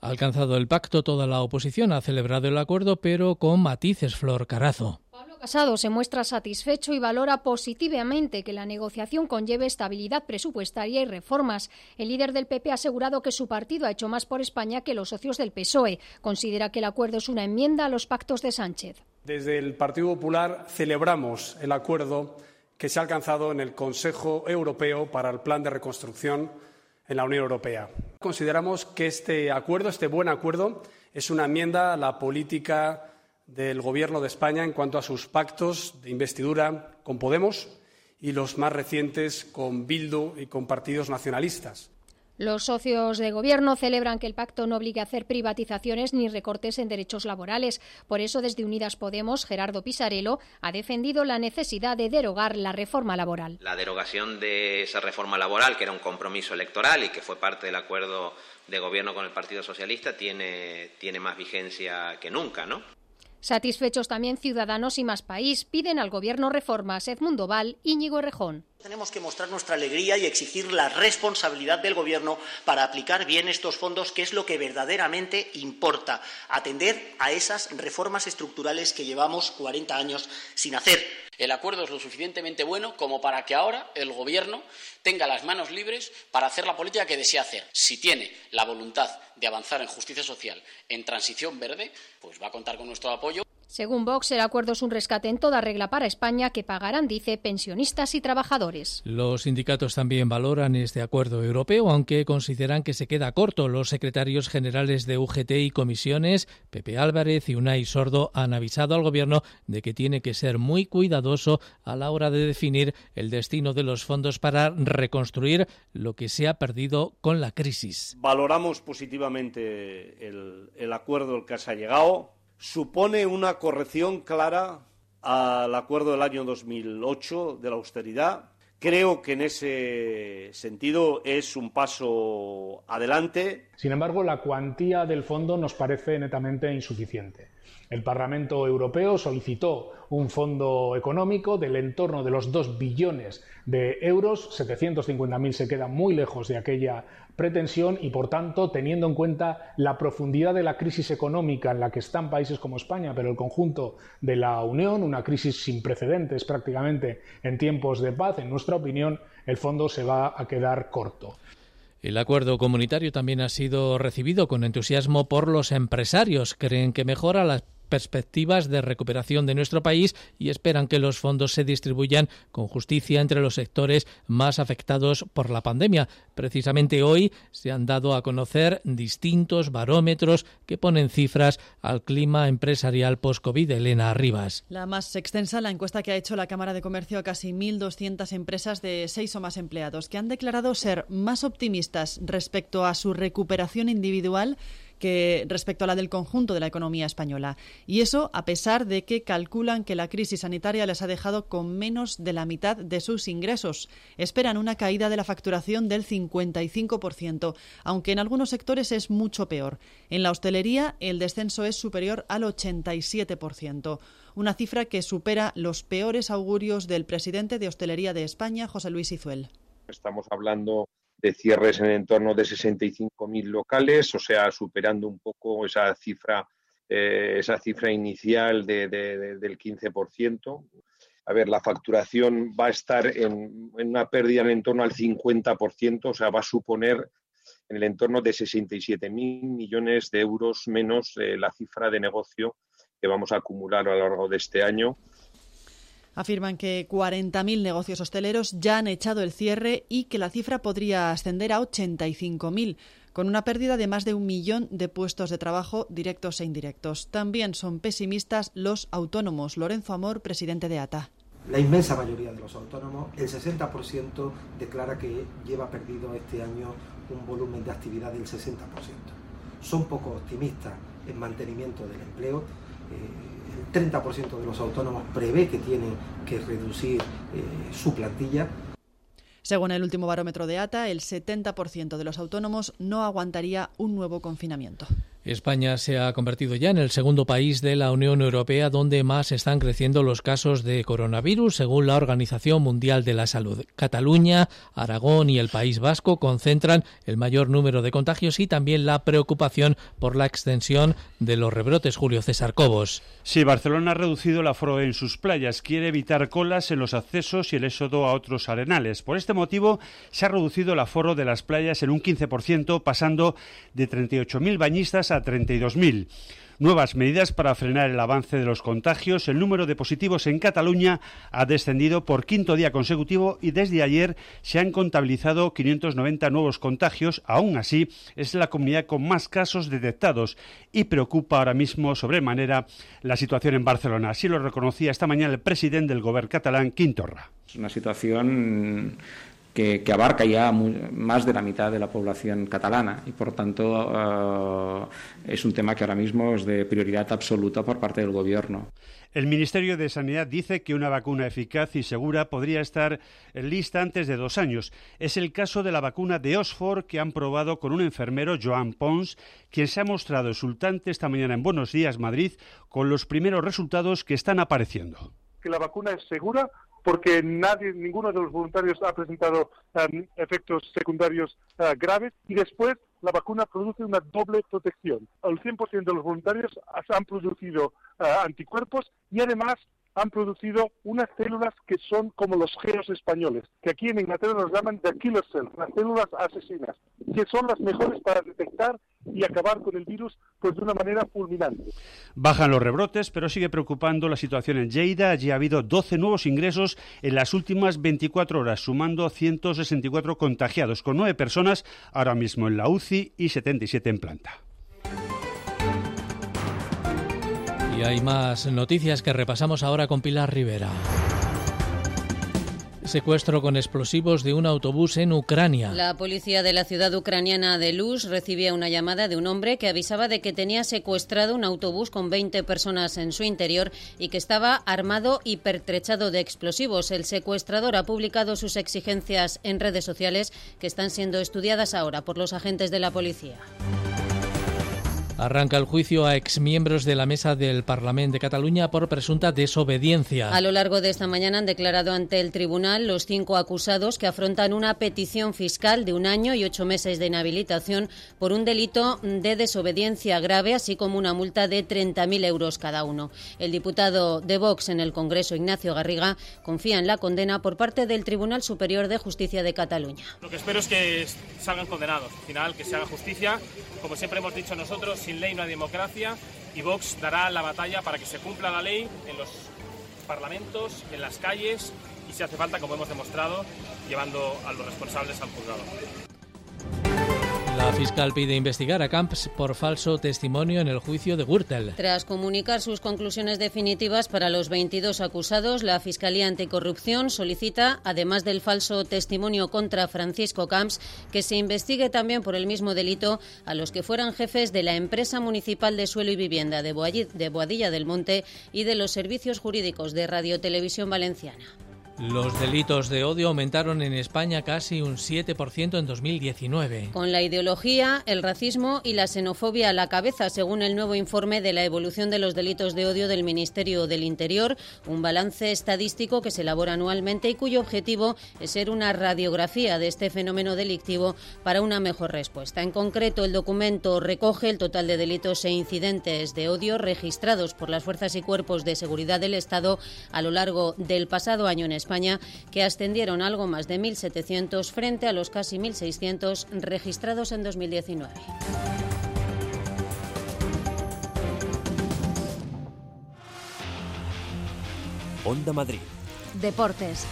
[SPEAKER 1] Alcanzado el pacto toda la oposición, ha celebrado el acuerdo, pero con matices, Flor Carazo.
[SPEAKER 54] Pablo Casado se muestra satisfecho y valora positivamente que la negociación conlleve estabilidad presupuestaria y reformas. El líder del PP ha asegurado que su partido ha hecho más por España que los socios del PSOE. Considera que el acuerdo es una enmienda a los pactos de Sánchez.
[SPEAKER 55] Desde el Partido Popular celebramos el acuerdo que se ha alcanzado en el Consejo Europeo para el Plan de Reconstrucción en la Unión Europea. Consideramos que este acuerdo, este buen acuerdo, es una enmienda a la política del Gobierno de España en cuanto a sus pactos de investidura con Podemos y los más recientes con Bildu y con partidos nacionalistas.
[SPEAKER 54] Los socios de gobierno celebran que el pacto no obligue a hacer privatizaciones ni recortes en derechos laborales. Por eso, desde Unidas Podemos, Gerardo Pisarello ha defendido la necesidad de derogar la reforma laboral.
[SPEAKER 56] La derogación de esa reforma laboral, que era un compromiso electoral y que fue parte del acuerdo de gobierno con el Partido Socialista, tiene, tiene más vigencia que nunca, ¿no?
[SPEAKER 54] Satisfechos también Ciudadanos y Más País piden al Gobierno reformas Edmundo Val, Íñigo Rejón.
[SPEAKER 57] Tenemos que mostrar nuestra alegría y exigir la responsabilidad del Gobierno para aplicar bien estos fondos, que es lo que verdaderamente importa, atender a esas reformas estructurales que llevamos 40 años sin hacer.
[SPEAKER 58] El acuerdo es lo suficientemente bueno como para que ahora el Gobierno tenga las manos libres para hacer la política que desea hacer. Si tiene la voluntad de avanzar en justicia social, en transición verde, pues va a contar con nuestro apoyo.
[SPEAKER 54] Según Vox, el acuerdo es un rescate en toda regla para España que pagarán, dice, pensionistas y trabajadores.
[SPEAKER 1] Los sindicatos también valoran este acuerdo europeo, aunque consideran que se queda corto. Los secretarios generales de UGT y comisiones, Pepe Álvarez y Unai Sordo, han avisado al Gobierno de que tiene que ser muy cuidadoso a la hora de definir el destino de los fondos para reconstruir lo que se ha perdido con la crisis.
[SPEAKER 59] Valoramos positivamente el, el acuerdo al que se ha llegado supone una corrección clara al acuerdo del año 2008 de la austeridad. Creo que en ese sentido es un paso adelante.
[SPEAKER 60] Sin embargo, la cuantía del fondo nos parece netamente insuficiente. El Parlamento Europeo solicitó un fondo económico del entorno de los 2 billones de euros. 750.000 se queda muy lejos de aquella pretensión y, por tanto, teniendo en cuenta la profundidad de la crisis económica en la que están países como España, pero el conjunto de la Unión, una crisis sin precedentes prácticamente en tiempos de paz, en nuestra opinión, el fondo se va a quedar corto.
[SPEAKER 1] El acuerdo comunitario también ha sido recibido con entusiasmo por los empresarios. Creen que mejora la perspectivas de recuperación de nuestro país y esperan que los fondos se distribuyan con justicia entre los sectores más afectados por la pandemia. Precisamente hoy se han dado a conocer distintos barómetros que ponen cifras al clima empresarial post-COVID. Elena Arribas.
[SPEAKER 51] La más extensa, la encuesta que ha hecho la Cámara de Comercio a casi 1.200 empresas de seis o más empleados, que han declarado ser más optimistas respecto a su recuperación individual que respecto a la del conjunto de la economía española. Y eso a pesar de que calculan que la crisis sanitaria les ha dejado con menos de la mitad de sus ingresos. Esperan una caída de la facturación del 55%, aunque en algunos sectores es mucho peor. En la hostelería el descenso es superior al 87% una cifra que supera los peores augurios del presidente de Hostelería de España, José Luis Izuel.
[SPEAKER 61] Estamos hablando de cierres en el torno de 65.000 locales, o sea, superando un poco esa cifra, eh, esa cifra inicial de, del 15%. A ver, la facturación va a estar en, una pérdida en, torno al 50%, o sea, va a suponer en el entorno de 67.000 millones de euros menos la cifra de negocio que vamos a acumular a lo largo de este año
[SPEAKER 51] Afirman que 40.000 negocios hosteleros ya han echado el cierre y que la cifra podría ascender a 85.000 con una pérdida de más de un millón de puestos de trabajo directos e indirectos. También son pesimistas los autónomos. Lorenzo Amor, presidente de ATA.
[SPEAKER 62] la inmensa mayoría de los autónomos, el 60% declara que lleva perdido este año un volumen de actividad del 60%. Son poco optimistas en mantenimiento del empleo. Eh, el 30% de los autónomos prevé que tienen que reducir eh, su plantilla.
[SPEAKER 63] Según el último barómetro de ATA, el 70% de los autónomos no aguantaría un nuevo confinamiento.
[SPEAKER 1] España se ha convertido ya en el segundo país de la Unión Europea donde más están creciendo los casos de coronavirus, según la Organización Mundial de la Salud. Cataluña, Aragón y el País Vasco concentran el mayor número de contagios y también la preocupación por la extensión de los rebrotes. Julio César Cobos.
[SPEAKER 61] Sí, Barcelona ha reducido el aforo en sus playas. Quiere evitar colas en los accesos y el éxodo a otros arenales. Por este motivo, se ha reducido el aforo de las playas en un 15%, pasando de 38.000 bañistas a 32.000. Nuevas medidas para frenar el avance de los contagios. El número de positivos en Cataluña ha descendido por quinto día consecutivo y desde ayer se han contabilizado 590 nuevos contagios. Aún así, es la comunidad con más casos detectados y preocupa ahora mismo sobremanera la situación en Barcelona. Así lo reconocía esta mañana el presidente del gobierno catalán, Quintorra.
[SPEAKER 48] Es una situación que, abarca ya más de la mitad de la población catalana y, por tanto, eh, es un tema que ahora mismo es de prioridad absoluta por parte del Gobierno.
[SPEAKER 61] El Ministerio de Sanidad dice que una vacuna eficaz y segura podría estar lista antes de dos años. Es el caso de la vacuna de Oxford que han probado con un enfermero, Joan Pons, quien se ha mostrado exultante esta mañana en Buenos Días, Madrid, con los primeros resultados que están apareciendo.
[SPEAKER 64] Que la vacuna es segura, porque nadie, ninguno de los voluntarios ha presentado um, efectos secundarios uh, graves y después la vacuna produce una doble protección. El 100% de los voluntarios han producido uh, anticuerpos y además han producido unas células que son como los geos españoles, que aquí en Inglaterra nos llaman de killer cells, las células asesinas, que son las mejores para detectar y acabar con el virus pues de una manera fulminante.
[SPEAKER 61] Bajan los rebrotes, pero sigue preocupando la situación en Lleida. Allí ha habido 12 nuevos ingresos en las últimas 24 horas, sumando 164 contagiados, con 9 personas ahora mismo en la UCI y 77 en planta.
[SPEAKER 1] Y hay más noticias que repasamos ahora con Pilar Rivera. Secuestro con explosivos de un autobús en Ucrania.
[SPEAKER 37] La policía de la ciudad ucraniana de Luz recibía una llamada de un hombre que avisaba de que tenía secuestrado un autobús con 20 personas en su interior y que estaba armado y pertrechado de explosivos. El secuestrador ha publicado sus exigencias en redes sociales que están siendo estudiadas ahora por los agentes de la policía.
[SPEAKER 1] Arranca el juicio a exmiembros de la mesa del Parlamento de Cataluña por presunta desobediencia.
[SPEAKER 37] A lo largo de esta mañana han declarado ante el tribunal los cinco acusados que afrontan una petición fiscal de un año y ocho meses de inhabilitación por un delito de desobediencia grave, así como una multa de 30.000 euros cada uno. El diputado de Vox en el Congreso, Ignacio Garriga, confía en la condena por parte del Tribunal Superior de Justicia de Cataluña.
[SPEAKER 65] Lo que espero es que salgan condenados, al final que se haga justicia, como siempre hemos dicho nosotros sin ley no hay democracia y Vox dará la batalla para que se cumpla la ley en los parlamentos, en las calles y si hace falta, como hemos demostrado, llevando a los responsables al juzgado.
[SPEAKER 1] La fiscal pide investigar a Camps por falso testimonio en el juicio de Gürtel.
[SPEAKER 37] Tras comunicar sus conclusiones definitivas para los 22 acusados, la Fiscalía Anticorrupción solicita, además del falso testimonio contra Francisco Camps, que se investigue también por el mismo delito a los que fueran jefes de la empresa municipal de suelo y vivienda de Boadilla del Monte y de los servicios jurídicos de Radio Televisión Valenciana.
[SPEAKER 1] Los delitos de odio aumentaron en España casi un 7% en 2019.
[SPEAKER 37] Con la ideología, el racismo y la xenofobia a la cabeza, según el nuevo informe de la evolución de los delitos de odio del Ministerio del Interior, un balance estadístico que se elabora anualmente y cuyo objetivo es ser una radiografía de este fenómeno delictivo para una mejor respuesta. En concreto, el documento recoge el total de delitos e incidentes de odio registrados por las fuerzas y cuerpos de seguridad del Estado a lo largo del pasado año en España España, que ascendieron algo más de 1.700 frente a los casi 1.600 registrados en 2019.
[SPEAKER 6] Onda Madrid.
[SPEAKER 54] Deportes.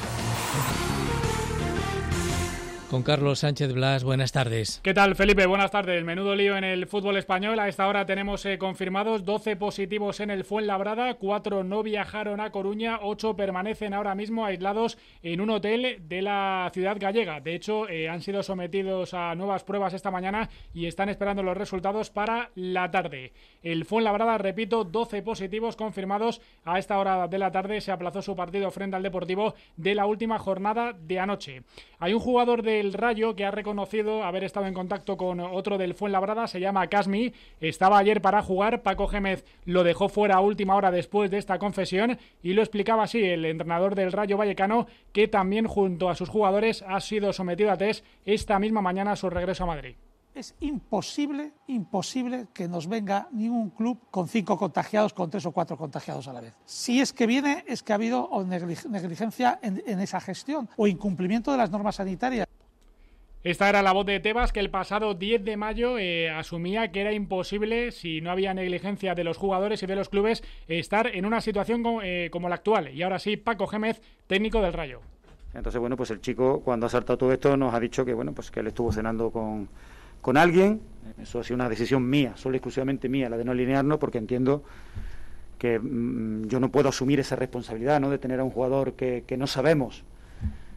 [SPEAKER 1] Con Carlos Sánchez Blas. Buenas tardes.
[SPEAKER 66] ¿Qué tal, Felipe? Buenas tardes. Menudo lío en el fútbol español. A esta hora tenemos eh, confirmados 12 positivos en el Fuenlabrada, 4 no viajaron a Coruña, 8 permanecen ahora mismo aislados en un hotel de la ciudad gallega. De hecho, eh, han sido sometidos a nuevas pruebas esta mañana y están esperando los resultados para la tarde. El Fuenlabrada, repito, 12 positivos confirmados. A esta hora de la tarde se aplazó su partido frente al Deportivo de la última jornada de anoche. Hay un jugador del Rayo que ha reconocido haber estado en contacto con otro del Fuenlabrada, se llama Casmi. Estaba ayer para jugar, Paco Gémez lo dejó fuera a última hora después de esta confesión y lo explicaba así el entrenador del Rayo Vallecano, que también junto a sus jugadores ha sido sometido a test esta misma mañana a su regreso a Madrid
[SPEAKER 67] es imposible, imposible que nos venga ningún club con cinco contagiados, con tres o cuatro contagiados a la vez. Si es que viene, es que ha habido negligencia en, esa gestión o incumplimiento de las normas sanitarias.
[SPEAKER 66] Esta era la voz de Tebas que el pasado 10 de mayo eh, asumía que era imposible, si no había negligencia de los jugadores y de los clubes, estar en una situación como, eh, como la actual. Y ahora sí, Paco Gémez, técnico del Rayo.
[SPEAKER 68] Entonces, bueno, pues el chico cuando ha saltado todo esto nos ha dicho que, bueno, pues que él estuvo cenando con con alguien. Eso ha sido una decisión mía, solo exclusivamente mía, la de no alinearnos, porque entiendo que mm, yo no puedo asumir esa responsabilidad ¿no? de tener a un jugador que, no sabemos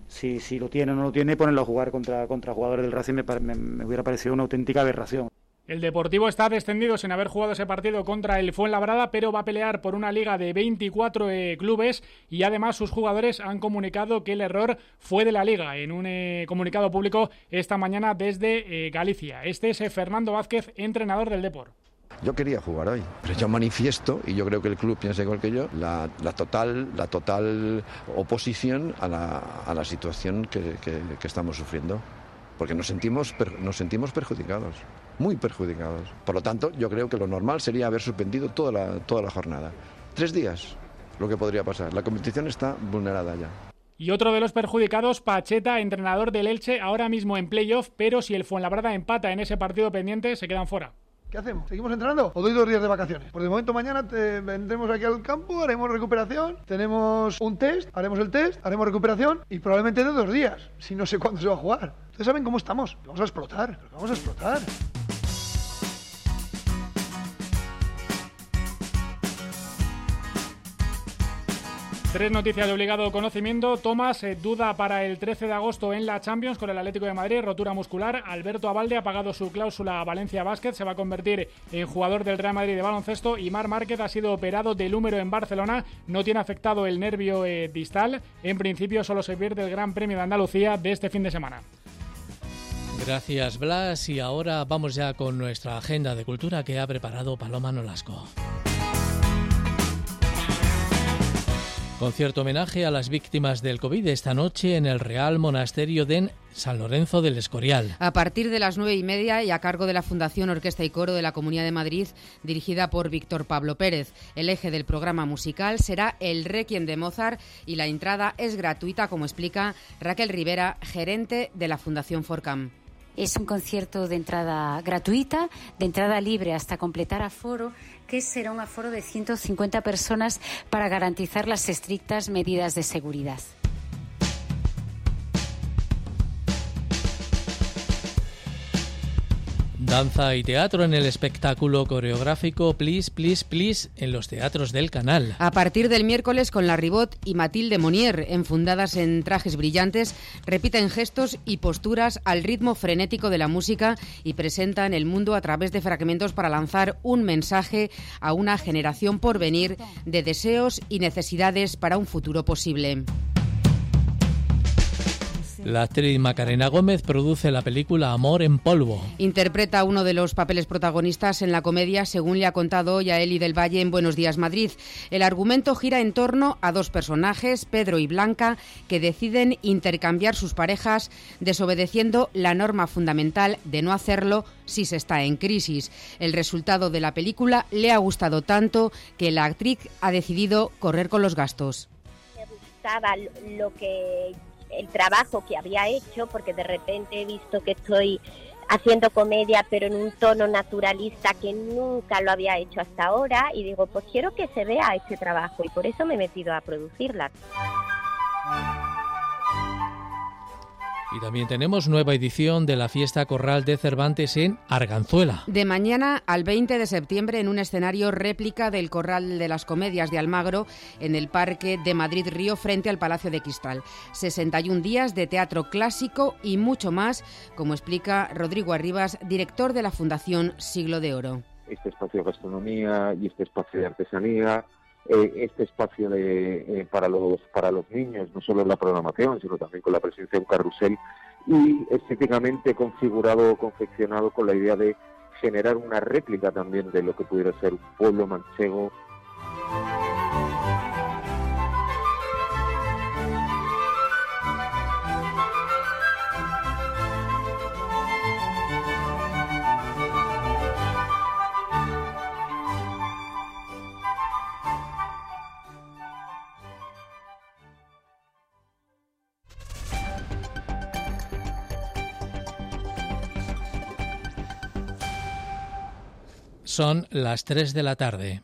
[SPEAKER 68] si, si, lo tiene o no lo tiene ponerlo a jugar contra, contra jugadores del Racing me hubiera parecido una auténtica aberración.
[SPEAKER 66] El Deportivo está descendido sin haber jugado ese partido contra el Fuenlabrada, pero va a pelear por una liga de 24 eh, clubes y además sus jugadores han comunicado que el error fue de la liga en un eh, comunicado público esta mañana desde eh, Galicia. Este es Fernando Vázquez, entrenador del Deport.
[SPEAKER 69] Yo quería jugar hoy, pero yo manifiesto, y yo creo que el club piensa igual que yo, la, total, la total oposición a la, situación que, estamos sufriendo, porque nos sentimos, nos sentimos perjudicados muy perjudicados. Por lo tanto, yo creo que lo normal sería haber suspendido toda la, toda la jornada. Tres días, lo que podría pasar. La competición está vulnerada ya.
[SPEAKER 66] Y otro de los perjudicados, Pacheta, entrenador del Elche, ahora mismo en playoff, pero si el Fuenlabrada empata en ese partido pendiente, se quedan fuera.
[SPEAKER 70] ¿Qué hacemos? ¿Seguimos entrenando o doy dos días de vacaciones? Por de momento mañana vendremos aquí al campo, haremos recuperación, tenemos un test, haremos el test, haremos recuperación y probablemente de dos días, si no sé cuándo se va a jugar. Ustedes saben cómo estamos, vamos a explotar, vamos a explotar.
[SPEAKER 66] Tres noticias de obligado conocimiento. Tomás eh, duda para el 13 de agosto en la Champions con el Atlético de Madrid, rotura muscular. Alberto Abalde ha pagado su cláusula a Valencia Basket, se va a convertir en jugador del Real Madrid de baloncesto. Y Mar Márquez ha sido operado del húmero en Barcelona, no tiene afectado el nervio eh, distal. En principio solo se pierde el Gran Premio de Andalucía de este fin de semana.
[SPEAKER 1] Gracias Blas y ahora vamos ya con nuestra agenda de cultura que ha preparado Paloma Nolasco. Concierto homenaje a las víctimas del COVID esta noche en el Real Monasterio de San Lorenzo del Escorial.
[SPEAKER 71] A partir de las nueve y media y a cargo de la Fundación Orquesta y Coro de la Comunidad de Madrid, dirigida por Víctor Pablo Pérez. El eje del programa musical será el Requiem de Mozart y la entrada es gratuita, como explica Raquel Rivera, gerente de la Fundación Forcam.
[SPEAKER 72] Es un concierto de entrada gratuita, de entrada libre hasta completar aforo, que será un aforo de 150 personas para garantizar las estrictas medidas de seguridad.
[SPEAKER 1] Danza y teatro en el espectáculo coreográfico Please, Please, Please en los teatros del canal.
[SPEAKER 71] A partir del miércoles con la Ribot y Matilde Monier, enfundadas en trajes brillantes, repiten gestos y posturas al ritmo frenético de la música y presentan el mundo a través de fragmentos para lanzar un mensaje a una generación por venir de deseos y necesidades para un futuro posible.
[SPEAKER 1] La actriz Macarena Gómez produce la película Amor en polvo.
[SPEAKER 71] Interpreta uno de los papeles protagonistas en la comedia, según le ha contado hoy a Eli del Valle en Buenos Días Madrid. El argumento gira en torno a dos personajes, Pedro y Blanca, que deciden intercambiar sus parejas desobedeciendo la norma fundamental de no hacerlo si se está en crisis. El resultado de la película le ha gustado tanto que la actriz ha decidido correr con los gastos.
[SPEAKER 73] Me gustaba lo que el trabajo que había hecho, porque de repente he visto que estoy haciendo comedia pero en un tono naturalista que nunca lo había hecho hasta ahora y digo, pues quiero que se vea este trabajo y por eso me he metido a producirla.
[SPEAKER 1] Y también tenemos nueva edición de la fiesta corral de Cervantes en Arganzuela.
[SPEAKER 71] De mañana al 20 de septiembre en un escenario réplica del Corral de las Comedias de Almagro en el Parque de Madrid Río frente al Palacio de Cristal. 61 días de teatro clásico y mucho más, como explica Rodrigo Arribas, director de la Fundación Siglo de Oro.
[SPEAKER 74] Este espacio de gastronomía y este espacio de artesanía eh, este espacio de, eh, para, los, para los niños, no solo en la programación, sino también con la presencia de un carrusel y estéticamente configurado, confeccionado con la idea de generar una réplica también de lo que pudiera ser un pueblo manchego
[SPEAKER 1] Son las 3 de la tarde.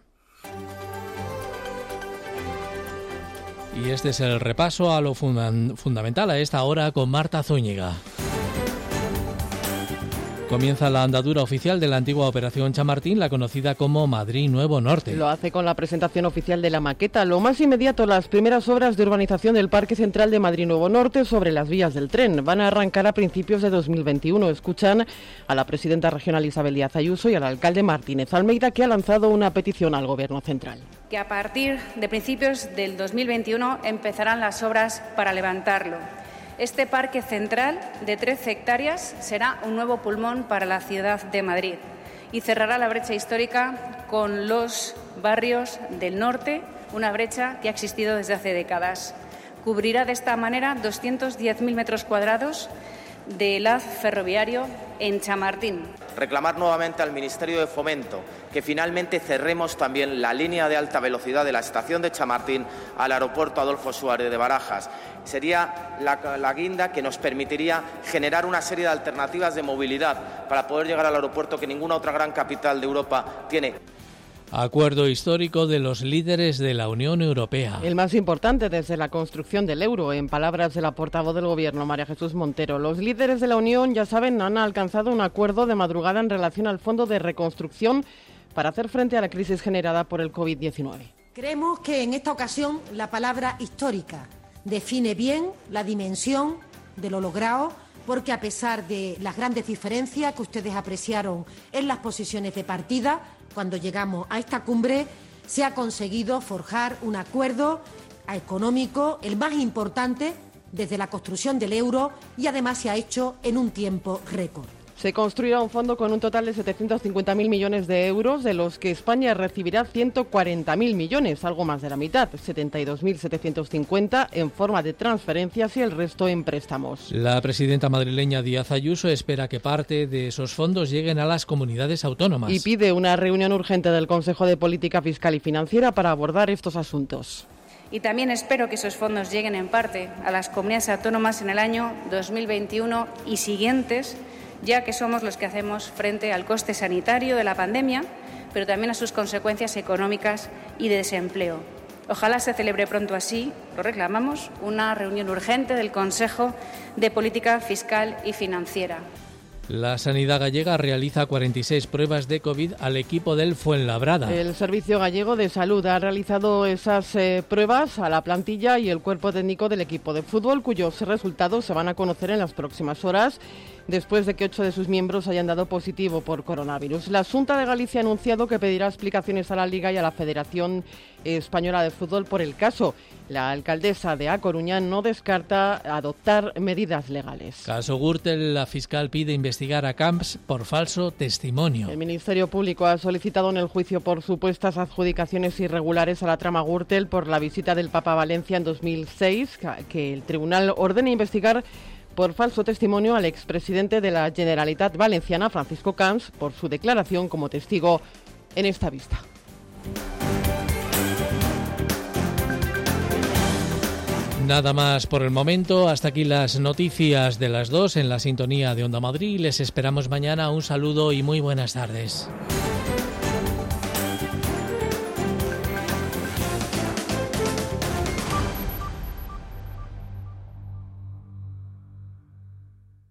[SPEAKER 1] Y este es el repaso a lo fundamental a esta hora con Marta Zúñiga. Comienza la andadura oficial de la antigua Operación Chamartín, la conocida como Madrid Nuevo Norte.
[SPEAKER 5] Lo hace con la presentación oficial de la maqueta. Lo más inmediato, las primeras obras de urbanización del Parque Central de Madrid Nuevo Norte sobre las vías del tren. Van a arrancar a principios de 2021. Escuchan a la presidenta regional Isabel Díaz Ayuso y al alcalde Martínez Almeida, que ha lanzado una petición al Gobierno central.
[SPEAKER 2] Que a partir de principios del 2021 empezarán las obras para levantarlo este parque central de 13 hectáreas será un nuevo pulmón para la ciudad de Madrid y cerrará la brecha histórica con los barrios del norte, una brecha que ha existido desde hace décadas. Cubrirá de esta manera 210.000 metros cuadrados de haz ferroviario en Chamartín.
[SPEAKER 49] Reclamar nuevamente al Ministerio de Fomento que finalmente cerremos también la línea de alta velocidad de la estación de Chamartín al aeropuerto Adolfo Suárez de Barajas. Sería la, la, guinda que nos permitiría generar una serie de alternativas de movilidad para poder llegar al aeropuerto que ninguna otra gran capital de Europa tiene.
[SPEAKER 1] Acuerdo histórico de los líderes de la Unión Europea.
[SPEAKER 5] El más importante desde la construcción del euro, en palabras de la portavoz del Gobierno, María Jesús Montero. Los líderes de la Unión, ya saben, han alcanzado un acuerdo de madrugada en relación al Fondo de Reconstrucción para hacer frente a la crisis generada por el COVID-19.
[SPEAKER 52] Creemos que en esta ocasión la palabra histórica define bien la dimensión de lo logrado porque a pesar de las grandes diferencias que ustedes apreciaron en las posiciones de partida, cuando llegamos a esta cumbre se ha conseguido forjar un acuerdo económico, el más importante desde la construcción del euro y además se ha hecho en un tiempo récord.
[SPEAKER 5] Se construirá un fondo con un total de 750.000 millones de euros, de los que España recibirá 140.000 millones, algo más de la mitad, 72.750 en forma de transferencias y el resto en préstamos.
[SPEAKER 1] La presidenta madrileña Díaz Ayuso espera que parte de esos fondos lleguen a las comunidades autónomas.
[SPEAKER 5] Y pide una reunión urgente del Consejo de Política Fiscal y Financiera para abordar estos asuntos
[SPEAKER 2] y también espero que esos fondos lleguen en parte a las comunidades autónomas en el año 2021 y siguientes ya que somos los que hacemos frente al coste sanitario de la pandemia, pero también a sus consecuencias económicas y de desempleo. Ojalá se celebre pronto así, lo reclamamos, una reunión urgente del Consejo de Política Fiscal y Financiera.
[SPEAKER 1] La sanidad gallega realiza 46 pruebas de COVID al equipo del Fuenlabrada.
[SPEAKER 5] El Servicio Gallego de Salud ha realizado esas eh, pruebas a la plantilla y el cuerpo técnico del equipo de fútbol, cuyos resultados se van a conocer en las próximas horas después de que ocho de sus miembros hayan dado positivo por coronavirus. La Junta de Galicia ha anunciado que pedirá explicaciones a la Liga y a la Federación Española de Fútbol por el caso. La alcaldesa de A Coruña no descarta adoptar medidas legales.
[SPEAKER 1] Caso Gürtel, la fiscal pide investigar a Camps por falso testimonio.
[SPEAKER 5] El Ministerio Público ha solicitado en el juicio por supuestas adjudicaciones irregulares a la trama Gürtel por la visita del Papa a Valencia en 2006, que el tribunal ordene investigar por falso testimonio al expresidente de la Generalitat Valenciana, Francisco Camps, por su declaración como testigo en esta vista.
[SPEAKER 1] Nada más por el momento. Hasta aquí las noticias de las dos en la sintonía de Onda Madrid. Les esperamos mañana. Un saludo y muy buenas tardes.